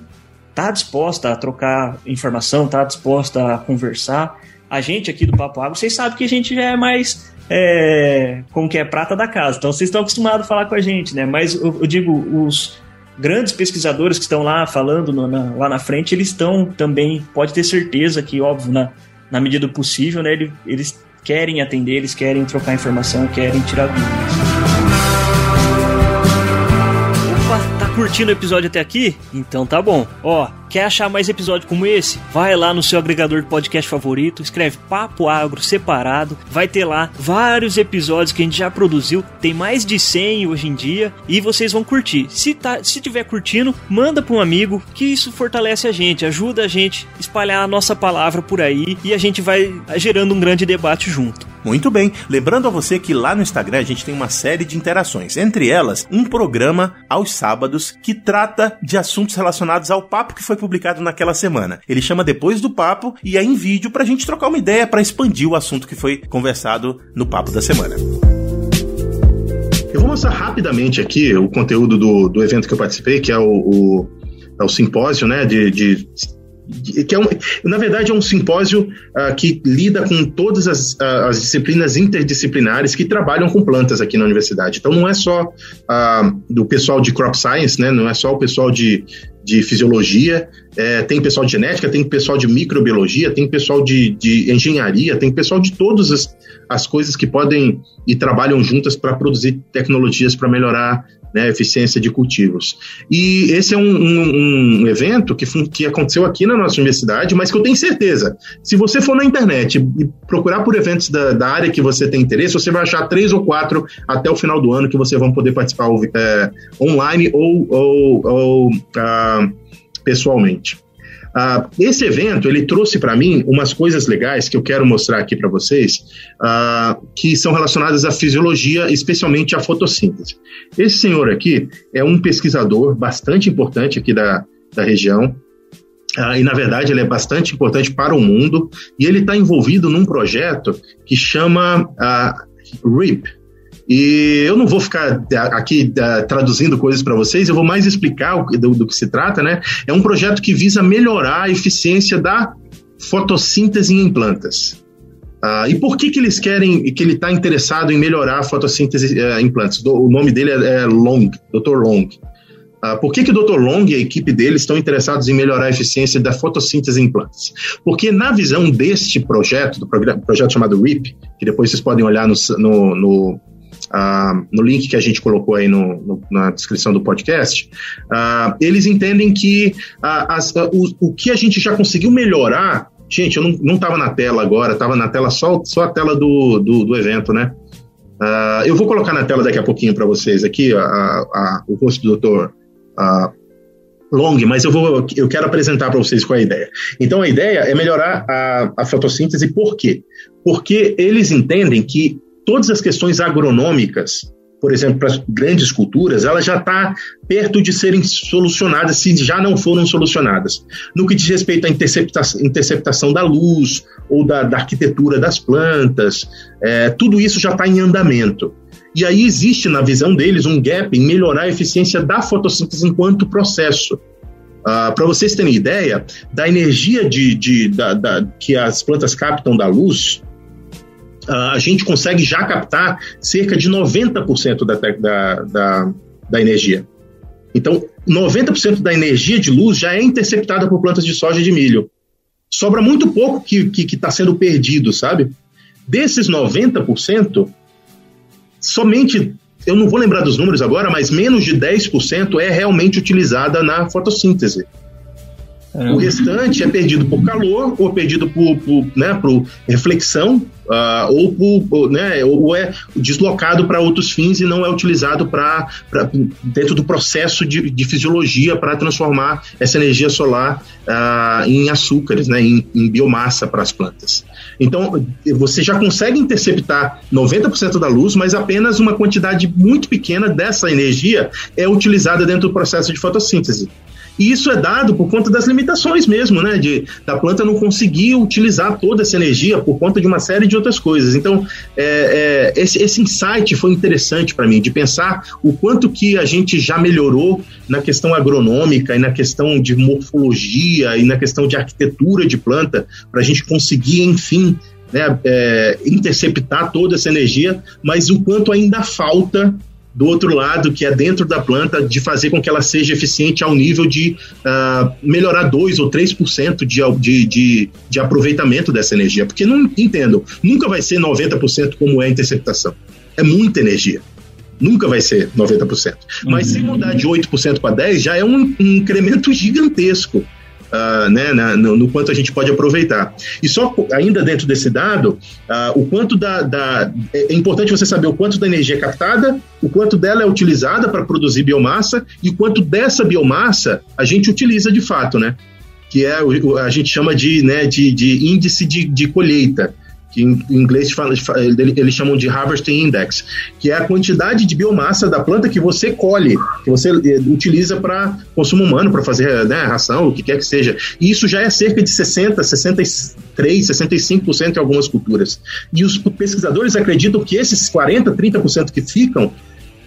está disposta a trocar informação, está disposta a conversar. A gente aqui do Papo Água, vocês sabem que a gente já é mais. É, como que é prata da casa, então vocês estão acostumados a falar com a gente, né? Mas eu, eu digo, os grandes pesquisadores que estão lá falando no, na, lá na frente, eles estão também, pode ter certeza que, óbvio, na, na medida do possível, né, eles querem atender, eles querem trocar informação, querem tirar dúvidas. curtindo o episódio até aqui? Então tá bom. Ó, quer achar mais episódio como esse? Vai lá no seu agregador de podcast favorito, escreve Papo Agro separado, vai ter lá vários episódios que a gente já produziu, tem mais de 100 hoje em dia e vocês vão curtir. Se tá, se tiver curtindo, manda para um amigo, que isso fortalece a gente, ajuda a gente a espalhar a nossa palavra por aí e a gente vai gerando um grande debate junto. Muito bem. Lembrando a você que lá no Instagram a gente tem uma série de interações. Entre elas, um programa aos sábados que trata de assuntos relacionados ao papo que foi publicado naquela semana. Ele chama Depois do Papo e é em vídeo pra gente trocar uma ideia para expandir o assunto que foi conversado no papo da semana. Eu vou mostrar rapidamente aqui o conteúdo do, do evento que eu participei, que é o, o, é o simpósio né, de, de que é um, na verdade é um simpósio uh, que lida com todas as, uh, as, disciplinas interdisciplinares que trabalham com plantas aqui na universidade. Então não é só uh, do pessoal de crop science, né? Não é só o pessoal de, de fisiologia, é, tem pessoal de genética, tem pessoal de microbiologia, tem pessoal de, de engenharia, tem pessoal de todas as, as coisas que podem e trabalham juntas para produzir tecnologias para melhorar né, eficiência de cultivos. E esse é um, um, um, evento que, que aconteceu aqui na nossa universidade, mas que eu tenho certeza, se você for na internet e procurar por eventos da, da área que você tem interesse, você vai achar três ou quatro até o final do ano que você vão poder participar é, online ou, ou, ou uh, pessoalmente. Uh, esse evento ele trouxe para mim umas coisas legais que eu quero mostrar aqui para vocês, uh, que são relacionadas à fisiologia, especialmente à fotossíntese. Esse senhor aqui é um pesquisador bastante importante aqui da, da região. Uh, e na verdade ele é bastante importante para o mundo e ele está envolvido num projeto que chama RIP, e eu não vou ficar aqui uh, traduzindo coisas para vocês, eu vou mais explicar do, que se trata, né? É um projeto que visa melhorar a eficiência da fotossíntese em plantas. Uh, e por que, que eles querem, que ele está interessado em melhorar a fotossíntese uh, em plantas? Do, o nome dele é, é Long, Dr. Long. Uh, por que, que o Dr. Long e a equipe dele estão interessados em melhorar a eficiência da fotossíntese em plantas? Porque na visão deste projeto, do projeto chamado RIP, que depois vocês podem olhar no, no no link que a gente colocou aí no, no, na descrição do podcast, eles entendem que as, o, o que a gente já conseguiu melhorar. Gente, eu não estava na tela agora, estava na tela só, só a tela do, do, do evento, né? Uh, eu vou colocar na tela daqui a pouquinho para vocês aqui a, a, o rosto do doutor Long, mas eu, vou, eu quero apresentar para vocês qual é a ideia. Então, a ideia é melhorar a fotossíntese, por quê? Porque eles entendem que todas as questões agronômicas, por exemplo, para grandes culturas, ela já está perto de serem solucionadas, se já não foram solucionadas. No que diz respeito à interceptação, interceptação da luz ou da, da arquitetura das plantas, é, tudo isso já está em andamento. E aí existe, na visão deles, um gap em melhorar a eficiência da fotossíntese enquanto processo. Uh, Para vocês terem ideia, da energia de, de da, da, que as plantas captam da luz, a gente consegue já captar cerca de 90% da, da, da, da energia. Então, 90% da energia de luz já é interceptada por plantas de soja e de milho. Sobra muito pouco que está tá sendo perdido, sabe? Desses 90%, somente, eu não vou lembrar dos números agora, mas menos de 10% é realmente utilizada na fotossíntese. O restante é perdido por calor, ou perdido por, por, né, por reflexão, uh, ou, por, né, ou é deslocado para outros fins e não é utilizado para dentro do processo de, de fisiologia para transformar essa energia solar uh, em açúcares, né, em, em biomassa para as plantas. Então, você já consegue interceptar 90% da luz, mas apenas uma quantidade muito pequena dessa energia é utilizada dentro do processo de fotossíntese. E isso é dado por conta das limitações mesmo, né? De, da planta não conseguir utilizar toda essa energia por conta de uma série de outras coisas. Então, é, é, esse, esse insight foi interessante para mim, de pensar o quanto que a gente já melhorou na questão agronômica e na questão de morfologia e na questão de arquitetura de planta, para a gente conseguir, enfim, né, é, interceptar toda essa energia, mas o quanto ainda falta do outro lado, que é dentro da planta, de fazer com que ela seja eficiente ao nível de uh, melhorar 2 ou 3% de, de, de, de aproveitamento dessa energia. Porque não entendo, nunca vai ser 90% como é a interceptação. É muita energia. Nunca vai ser 90%. Mas uhum. se mudar de 8% para 10%, já é um, um incremento gigantesco uh, né, na, no, no, quanto a gente pode aproveitar. E só ainda dentro desse dado, uh, o quanto da, da, É importante você saber o quanto da energia é captada, o quanto dela é utilizada para produzir biomassa e o quanto dessa biomassa a gente utiliza de fato, né? Que é a gente chama de, né, de, de índice de, de colheita que em inglês eles chamam de Harvesting Index, que é a quantidade de biomassa da planta que você colhe, que você eh, utiliza para consumo humano, para fazer né, ração, o que quer que seja. E isso já é cerca de 60, 63, 65% em algumas culturas. E os pesquisadores acreditam que esses 40, 30% que ficam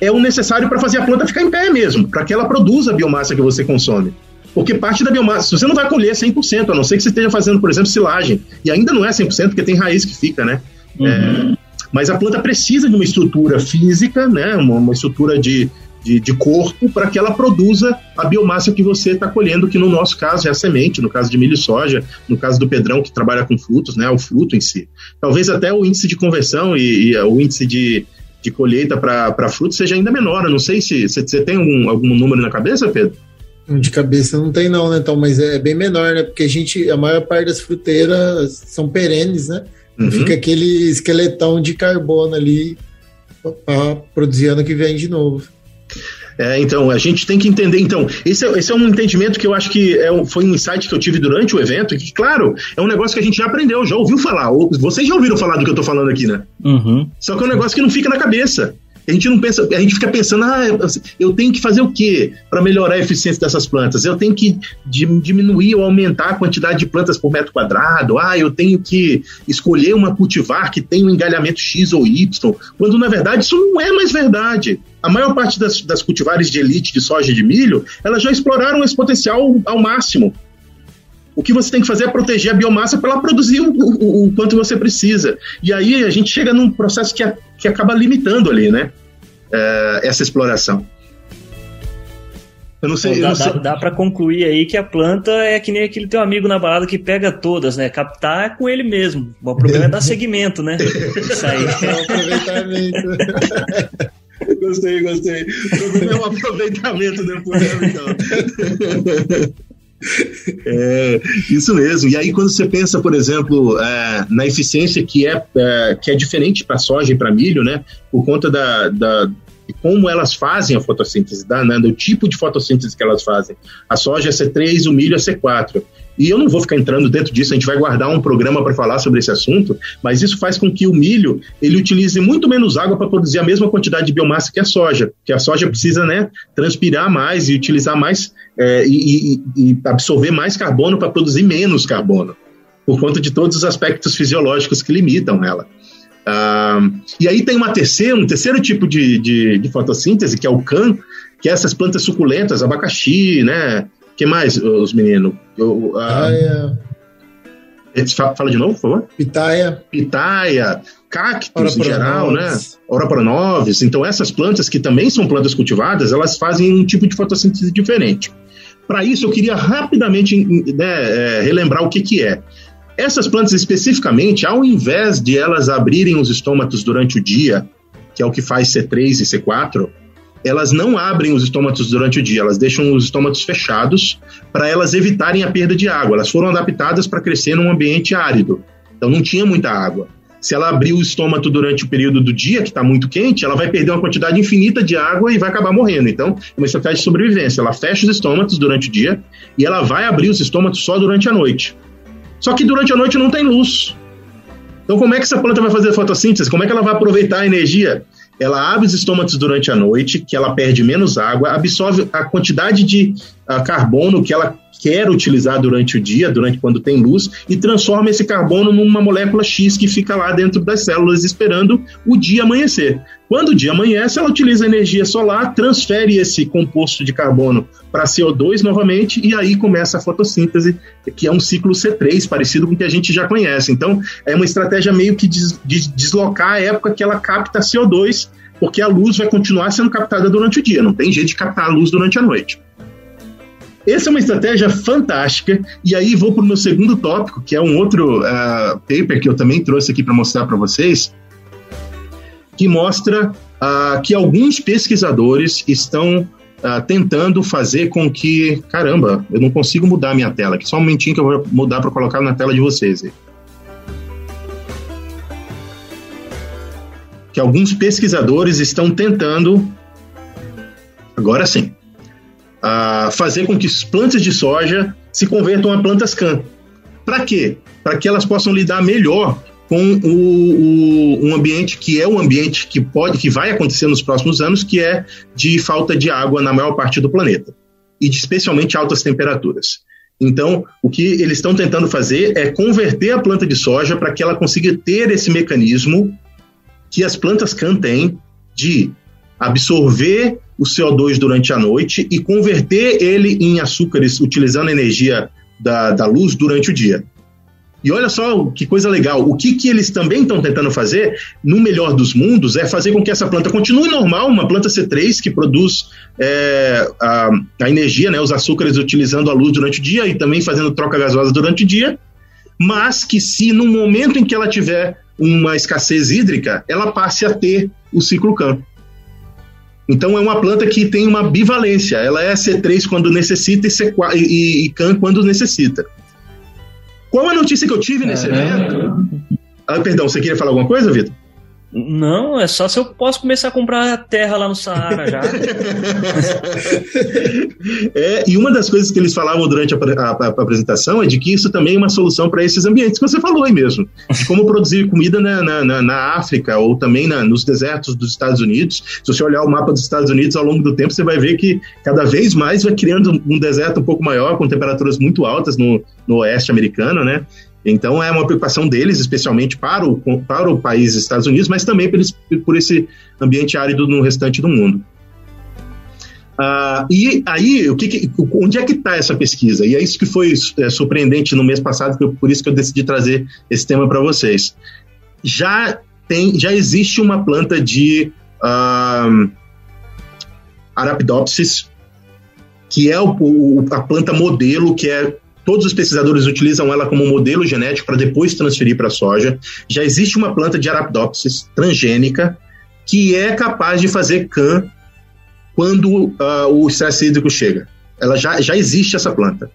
é o necessário para fazer a planta ficar em pé mesmo, para que ela produza a biomassa que você consome. Porque parte da biomassa, você não vai colher 100%, a não ser que você esteja fazendo, por exemplo, silagem. E ainda não é 100%, porque tem raiz que fica, né? Uhum. É, mas a planta precisa de uma estrutura física, né? Uma, uma estrutura de, de, de corpo para que ela produza a biomassa que você está colhendo, que no nosso caso é a semente, no caso de milho e soja, no caso do Pedrão, que trabalha com frutos, né? O fruto em si. Talvez até o índice de conversão e, e o índice de, de colheita para frutos seja ainda menor. Eu não sei se você tem algum, algum número na cabeça, Pedro? De cabeça não tem não, né, então, mas é bem menor, né? Porque a gente, a maior parte das fruteiras são perenes, né? Uhum. Fica aquele esqueletão de carbono ali para produzir ano que vem de novo. É, então, a gente tem que entender. Então, esse é, esse é um entendimento que eu acho que é, foi um insight que eu tive durante o evento, que, claro, é um negócio que a gente já aprendeu, já ouviu falar. Vocês já ouviram falar do que eu estou falando aqui, né? Uhum. Só que é um negócio que não fica na cabeça. A gente não pensa, a gente fica pensando, ah, eu tenho que fazer o quê para melhorar a eficiência dessas plantas? Eu tenho que diminuir ou aumentar a quantidade de plantas por metro quadrado. Ah, eu tenho que escolher uma cultivar que tem um engalhamento X ou Y, quando na verdade isso não é mais verdade. A maior parte das, das cultivares de elite de soja e de milho, elas já exploraram esse potencial ao máximo. O que você tem que fazer é proteger a biomassa para ela produzir o, o, o, quanto você precisa. E aí a gente chega num processo que, a, que acaba limitando ali, né? É, essa exploração. Eu não sei. Então, dá, não sei. dá, dá para concluir aí que a planta é que nem aquele teu amigo na balada que pega todas, né? Captar é com ele mesmo. O problema é dar [LAUGHS] segmento, né? Isso aí. [LAUGHS] É [LAUGHS] gostei, gostei. O problema é o aproveitamento depois, né, então. [LAUGHS] É, isso mesmo. E aí, quando você pensa, por exemplo, é, na eficiência que é, é que é diferente para soja e para milho, né? Por conta da, da, de como elas fazem a fotossíntese, da, né, do tipo de fotossíntese que elas fazem. A soja é C3, o milho é C4. E eu não vou ficar entrando dentro disso, a gente vai guardar um programa para falar sobre esse assunto, mas isso faz com que o milho ele utilize muito menos água para produzir a mesma quantidade de biomassa que a soja, que a soja precisa né, transpirar mais e utilizar mais é, e, e, absorver mais carbono para produzir menos carbono, por conta de todos os aspectos fisiológicos que limitam ela. Ah, e aí tem uma terceira, um terceiro tipo de, de, de fotossíntese, que é o CAN, que é essas plantas suculentas, abacaxi, né? que mais, os meninos? Eu, uh, Fala de novo, por favor. Pitaia. Pitaia, cactos em geral, né? Ora noves. Então, essas plantas que também são plantas cultivadas, elas fazem um tipo de fotossíntese diferente. Para isso, eu queria rapidamente né, é, relembrar o que, que é. Essas plantas especificamente, ao invés de elas abrirem os estômatos durante o dia, que é o que faz C3 e C4, elas não abrem os estômatos durante o dia, elas deixam os estômatos fechados para elas evitarem a perda de água. Elas foram adaptadas para crescer num ambiente árido, então não tinha muita água. Se ela abrir o estômago durante o período do dia, que está muito quente, ela vai perder uma quantidade infinita de água e vai acabar morrendo. Então, é uma estratégia de sobrevivência. Ela fecha os estômatos durante o dia e ela vai abrir os estômatos só durante a noite. Só que durante a noite não tem luz. Então, como é que essa planta vai fazer fotossíntese? Como é que ela vai aproveitar a energia? ela abre os estômatos durante a noite, que ela perde menos água, absorve a quantidade de uh, carbono que ela quer utilizar durante o dia, durante quando tem luz, e transforma esse carbono numa molécula X que fica lá dentro das células esperando o dia amanhecer. Quando o dia amanhece, ela utiliza energia solar, transfere esse composto de carbono para CO2 novamente, e aí começa a fotossíntese, que é um ciclo C3, parecido com o que a gente já conhece. Então, é uma estratégia meio que de, de deslocar a época que ela capta CO2, porque a luz vai continuar sendo captada durante o dia, não tem jeito de captar a luz durante a noite. Essa é uma estratégia fantástica. E aí vou para o meu segundo tópico, que é um outro uh, paper que eu também trouxe aqui para mostrar para vocês, que mostra uh, que alguns pesquisadores estão uh, tentando fazer com que. Caramba, eu não consigo mudar a minha tela aqui. Só um momentinho que eu vou mudar para colocar na tela de vocês. Aí. Que alguns pesquisadores estão tentando. Agora sim a fazer com que as plantas de soja se convertam a plantas CAN. Para quê? Para que elas possam lidar melhor com o, o, um ambiente que é um ambiente que pode, que vai acontecer nos próximos anos, que é de falta de água na maior parte do planeta e de especialmente altas temperaturas. Então, o que eles estão tentando fazer é converter a planta de soja para que ela consiga ter esse mecanismo que as plantas can têm de absorver o CO2 durante a noite e converter ele em açúcares utilizando a energia da, da luz durante o dia. E olha só que coisa legal. O que, que eles também estão tentando fazer, no melhor dos mundos, é fazer com que essa planta continue normal, uma planta C3 que produz é, a, a, energia, né, os açúcares utilizando a luz durante o dia e também fazendo troca gasosa durante o dia, mas que se no momento em que ela tiver uma escassez hídrica, ela passe a ter o ciclo CAN. Então é uma planta que tem uma bivalência. Ela é C3 quando necessita e, C4, e, e CAN quando necessita. Qual a notícia que eu tive nesse evento? Ah, perdão, você queria falar alguma coisa, Vitor? Não, é só se eu posso começar a comprar terra lá no Saara já. [LAUGHS] é, e uma das coisas que eles falavam durante a, a, a apresentação é de que isso também é uma solução para esses ambientes que você falou aí mesmo. De como produzir comida na, na, na, na África ou também nos desertos dos Estados Unidos. Se você olhar o mapa dos Estados Unidos ao longo do tempo, você vai ver que cada vez mais vai criando um deserto um pouco maior, com temperaturas muito altas no, no oeste americano, né? Então é uma preocupação deles, especialmente para o, para o país Estados Unidos, mas também por esse, por esse ambiente árido no restante do mundo. Uh, e aí, o que, que onde é que está essa pesquisa? E é isso que foi é, surpreendente no mês passado, por isso que eu decidi trazer esse tema para vocês. Já tem, já existe uma planta de uh, que é o, o, a planta modelo que é Todos os pesquisadores utilizam ela como modelo genético para depois transferir para a soja. Já existe uma planta de Arabidopsis transgênica que é capaz de fazer CAN quando uh, o estresse hídrico chega. Ela já, já existe essa planta.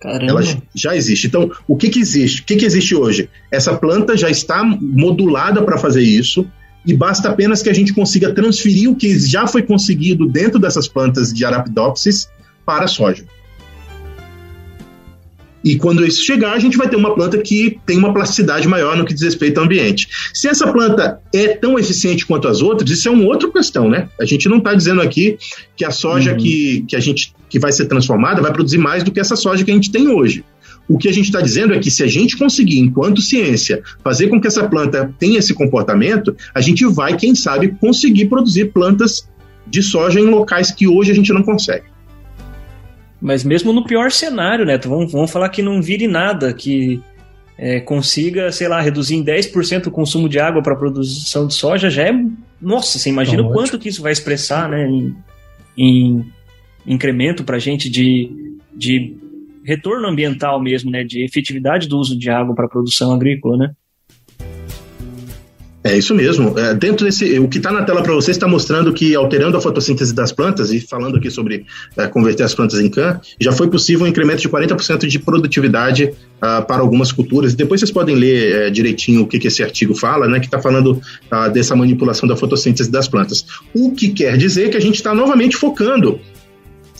Caramba. Ela já existe. Então, o que, que existe? O que, que existe hoje? Essa planta já está modulada para fazer isso e basta apenas que a gente consiga transferir o que já foi conseguido dentro dessas plantas de Arabidopsis para a soja. E quando isso chegar, a gente vai ter uma planta que tem uma plasticidade maior no que diz respeito ao ambiente. Se essa planta é tão eficiente quanto as outras, isso é uma outra questão, né? A gente não está dizendo aqui que a soja uhum. que, que a gente que vai ser transformada vai produzir mais do que essa soja que a gente tem hoje. O que a gente está dizendo é que se a gente conseguir, enquanto ciência, fazer com que essa planta tenha esse comportamento, a gente vai, quem sabe, conseguir produzir plantas de soja em locais que hoje a gente não consegue. Mas mesmo no pior cenário, né? Vamos, vamos falar que não vire nada, que é, consiga, sei lá, reduzir em 10% o consumo de água para a produção de soja, já é. Nossa, você imagina o quanto que isso vai expressar, né? Em, em incremento para a gente de, de retorno ambiental mesmo, né? De efetividade do uso de água para a produção agrícola, né? É isso mesmo. É, dentro desse, o que está na tela para vocês está mostrando que alterando a fotossíntese das plantas e falando aqui sobre é, converter as plantas em CAN, já foi possível um incremento de 40% de produtividade uh, para algumas culturas. Depois vocês podem ler é, direitinho o que, que, esse artigo fala, né, que está falando uh, dessa manipulação da fotossíntese das plantas. O que quer dizer que a gente está novamente focando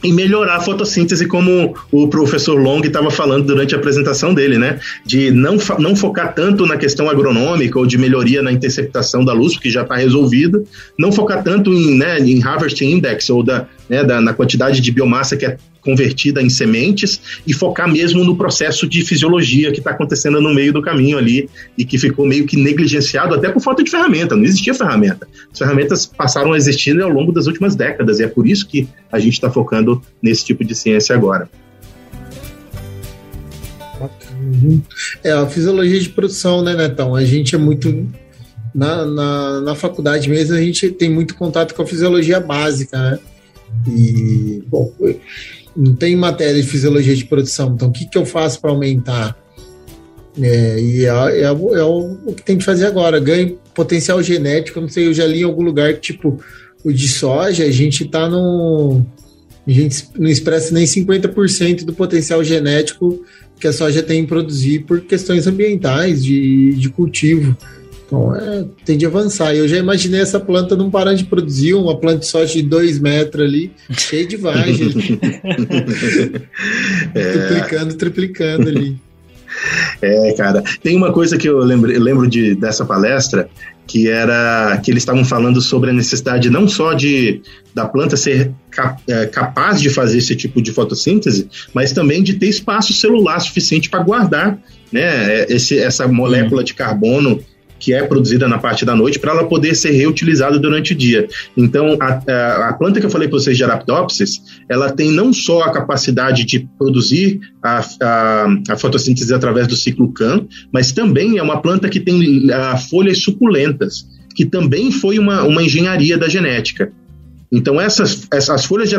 e melhorar a fotossíntese, como o professor Long estava falando durante a apresentação dele, né? De não, não focar tanto na questão agronômica ou de melhoria na interceptação da luz, que já está resolvida, não focar tanto em, né, em Harvest Index ou da, né, da, na quantidade de biomassa que é convertida em sementes e focar mesmo no processo de fisiologia que está acontecendo no meio do caminho ali e que ficou meio que negligenciado até por falta de ferramenta. Não existia ferramenta. As ferramentas passaram a existir ao longo das últimas décadas e é por isso que a gente está focando nesse tipo de ciência agora. É, a fisiologia de produção, né, Netão? A gente é muito. Na, na, na faculdade mesmo, a gente tem muito contato com a fisiologia básica, né? E, bom, não tem matéria de fisiologia de produção, então o que, que eu faço para aumentar? É, e é, é, é, o, o, que tem que fazer agora, ganho potencial genético, não sei, eu já li em algum lugar que, tipo, o de soja, a gente está no... A gente não expressa nem 50% do potencial genético que a soja tem em produzir por questões ambientais, de, de cultivo. Então, é, tem de avançar. Eu já imaginei essa planta não parando de produzir, uma planta de soja de dois metros ali, cheia de vagem. [LAUGHS] é. Triplicando, triplicando ali. É, cara, tem uma coisa que eu lembro, eu lembro de, dessa palestra, que era que eles estavam falando sobre a necessidade não só de da planta ser cap, é, capaz de fazer esse tipo de fotossíntese, mas também de ter espaço celular suficiente para guardar né, esse, essa molécula de carbono que é produzida na parte da noite para ela poder ser reutilizada durante o dia. Então, a, a, planta que eu falei para vocês de Arabidopsis, ela tem não só a capacidade de produzir a, a, a fotossíntese através do ciclo CAN, mas também é uma planta que tem a, folhas suculentas, que também foi uma, uma engenharia da genética. Então, essas, essas folhas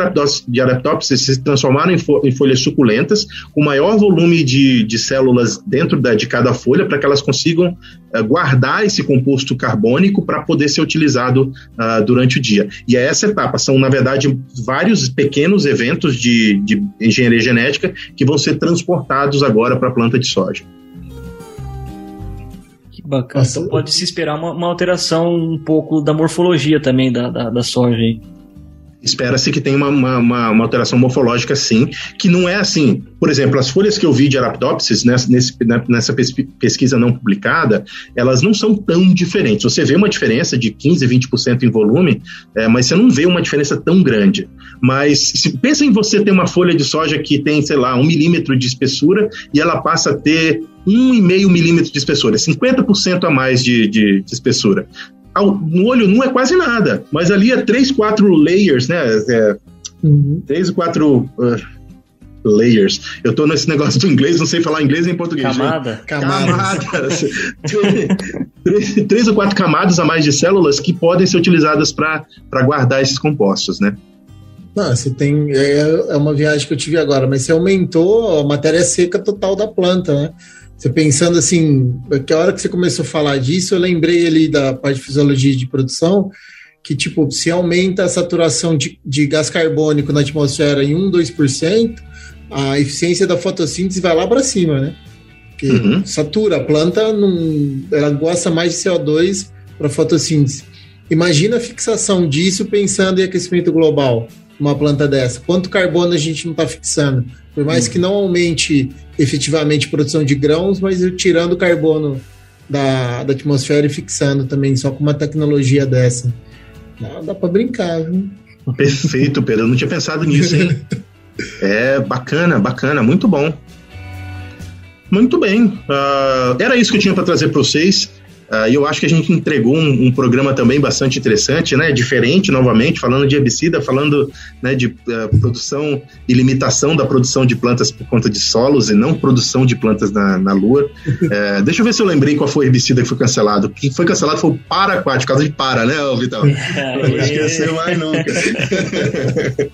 de Arabidopsis se transformaram em, fo em, folhas suculentas, com maior volume de, de células dentro da, de cada folha, para que elas consigam uh, guardar esse composto carbônico para poder ser utilizado uh, durante o dia. E é essa etapa. São, na verdade, vários pequenos eventos de, de engenharia genética que vão ser transportados agora para a planta de soja. Que bacana. Então pode se esperar uma, uma, alteração um pouco da morfologia também da, da, da soja aí. Espera-se que tenha uma, uma, uma, alteração morfológica, sim, que não é assim. Por exemplo, as folhas que eu vi de Arabidopsis, nessa, nessa pesquisa não publicada, elas não são tão diferentes. Você vê uma diferença de 15%, 20% em volume, é, mas você não vê uma diferença tão grande. Mas se pensa em você ter uma folha de soja que tem, sei lá, um milímetro de espessura e ela passa a ter 1,5 milímetro de espessura, 50% a mais de, de, de espessura no olho nu é quase nada, mas ali é três, quatro layers, né? É, uhum. Três ou quatro uh, layers. Eu tô nesse negócio do inglês, não sei falar inglês nem português. Camada. Camadas. [LAUGHS] três, três ou quatro camadas a mais de células que podem ser utilizadas para guardar esses compostos, né? Não, você tem. É, é uma viagem que eu tive agora, mas você aumentou a matéria seca total da planta, né? Você pensando assim, que a hora que você começou a falar disso, eu lembrei ali da parte de fisiologia de produção, que tipo, se aumenta a saturação de, de gás carbônico na atmosfera em 1, 2%, a eficiência da fotossíntese vai lá para cima, né? Porque uhum. satura, a planta não, ela gosta mais de CO2 para fotossíntese. Imagina a fixação disso pensando em aquecimento global, uma planta dessa. Quanto carbono a gente não está fixando? Por mais que não aumente efetivamente produção de grãos, mas tirando o carbono da, da atmosfera e fixando também, só com uma tecnologia dessa. Dá, dá para brincar, viu? Perfeito, Pedro. Eu não tinha pensado nisso, hein? é bacana, bacana, muito bom. Muito bem. Uh, era isso que eu tinha para trazer para vocês. Uh, e eu acho que a gente entregou um, um, programa também bastante interessante, né? Diferente, novamente, falando de herbicida, falando né, de uh, produção e limitação da produção de plantas por conta de solos e não produção de plantas na, na Lua. Uh, [LAUGHS] deixa eu ver se eu lembrei qual foi o herbicida que foi cancelado. O que foi cancelado foi o paraquat, por causa de para, né, Vital? Não esquecer mais nunca. [LAUGHS]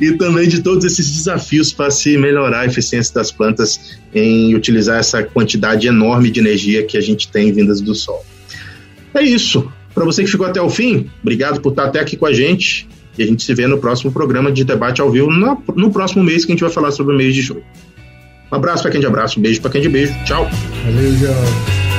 e também de todos esses desafios para se melhorar a eficiência das plantas em utilizar essa quantidade enorme de energia que a gente tem vindas do Sol. É isso. Para você que ficou até o fim, obrigado por estar até aqui com a gente. E a gente se vê no próximo programa de debate ao vivo, no, no próximo mês, que a gente vai falar sobre o mês de julho. Um abraço para quem de abraço, um beijo para quem de beijo. Tchau. Valeu, João.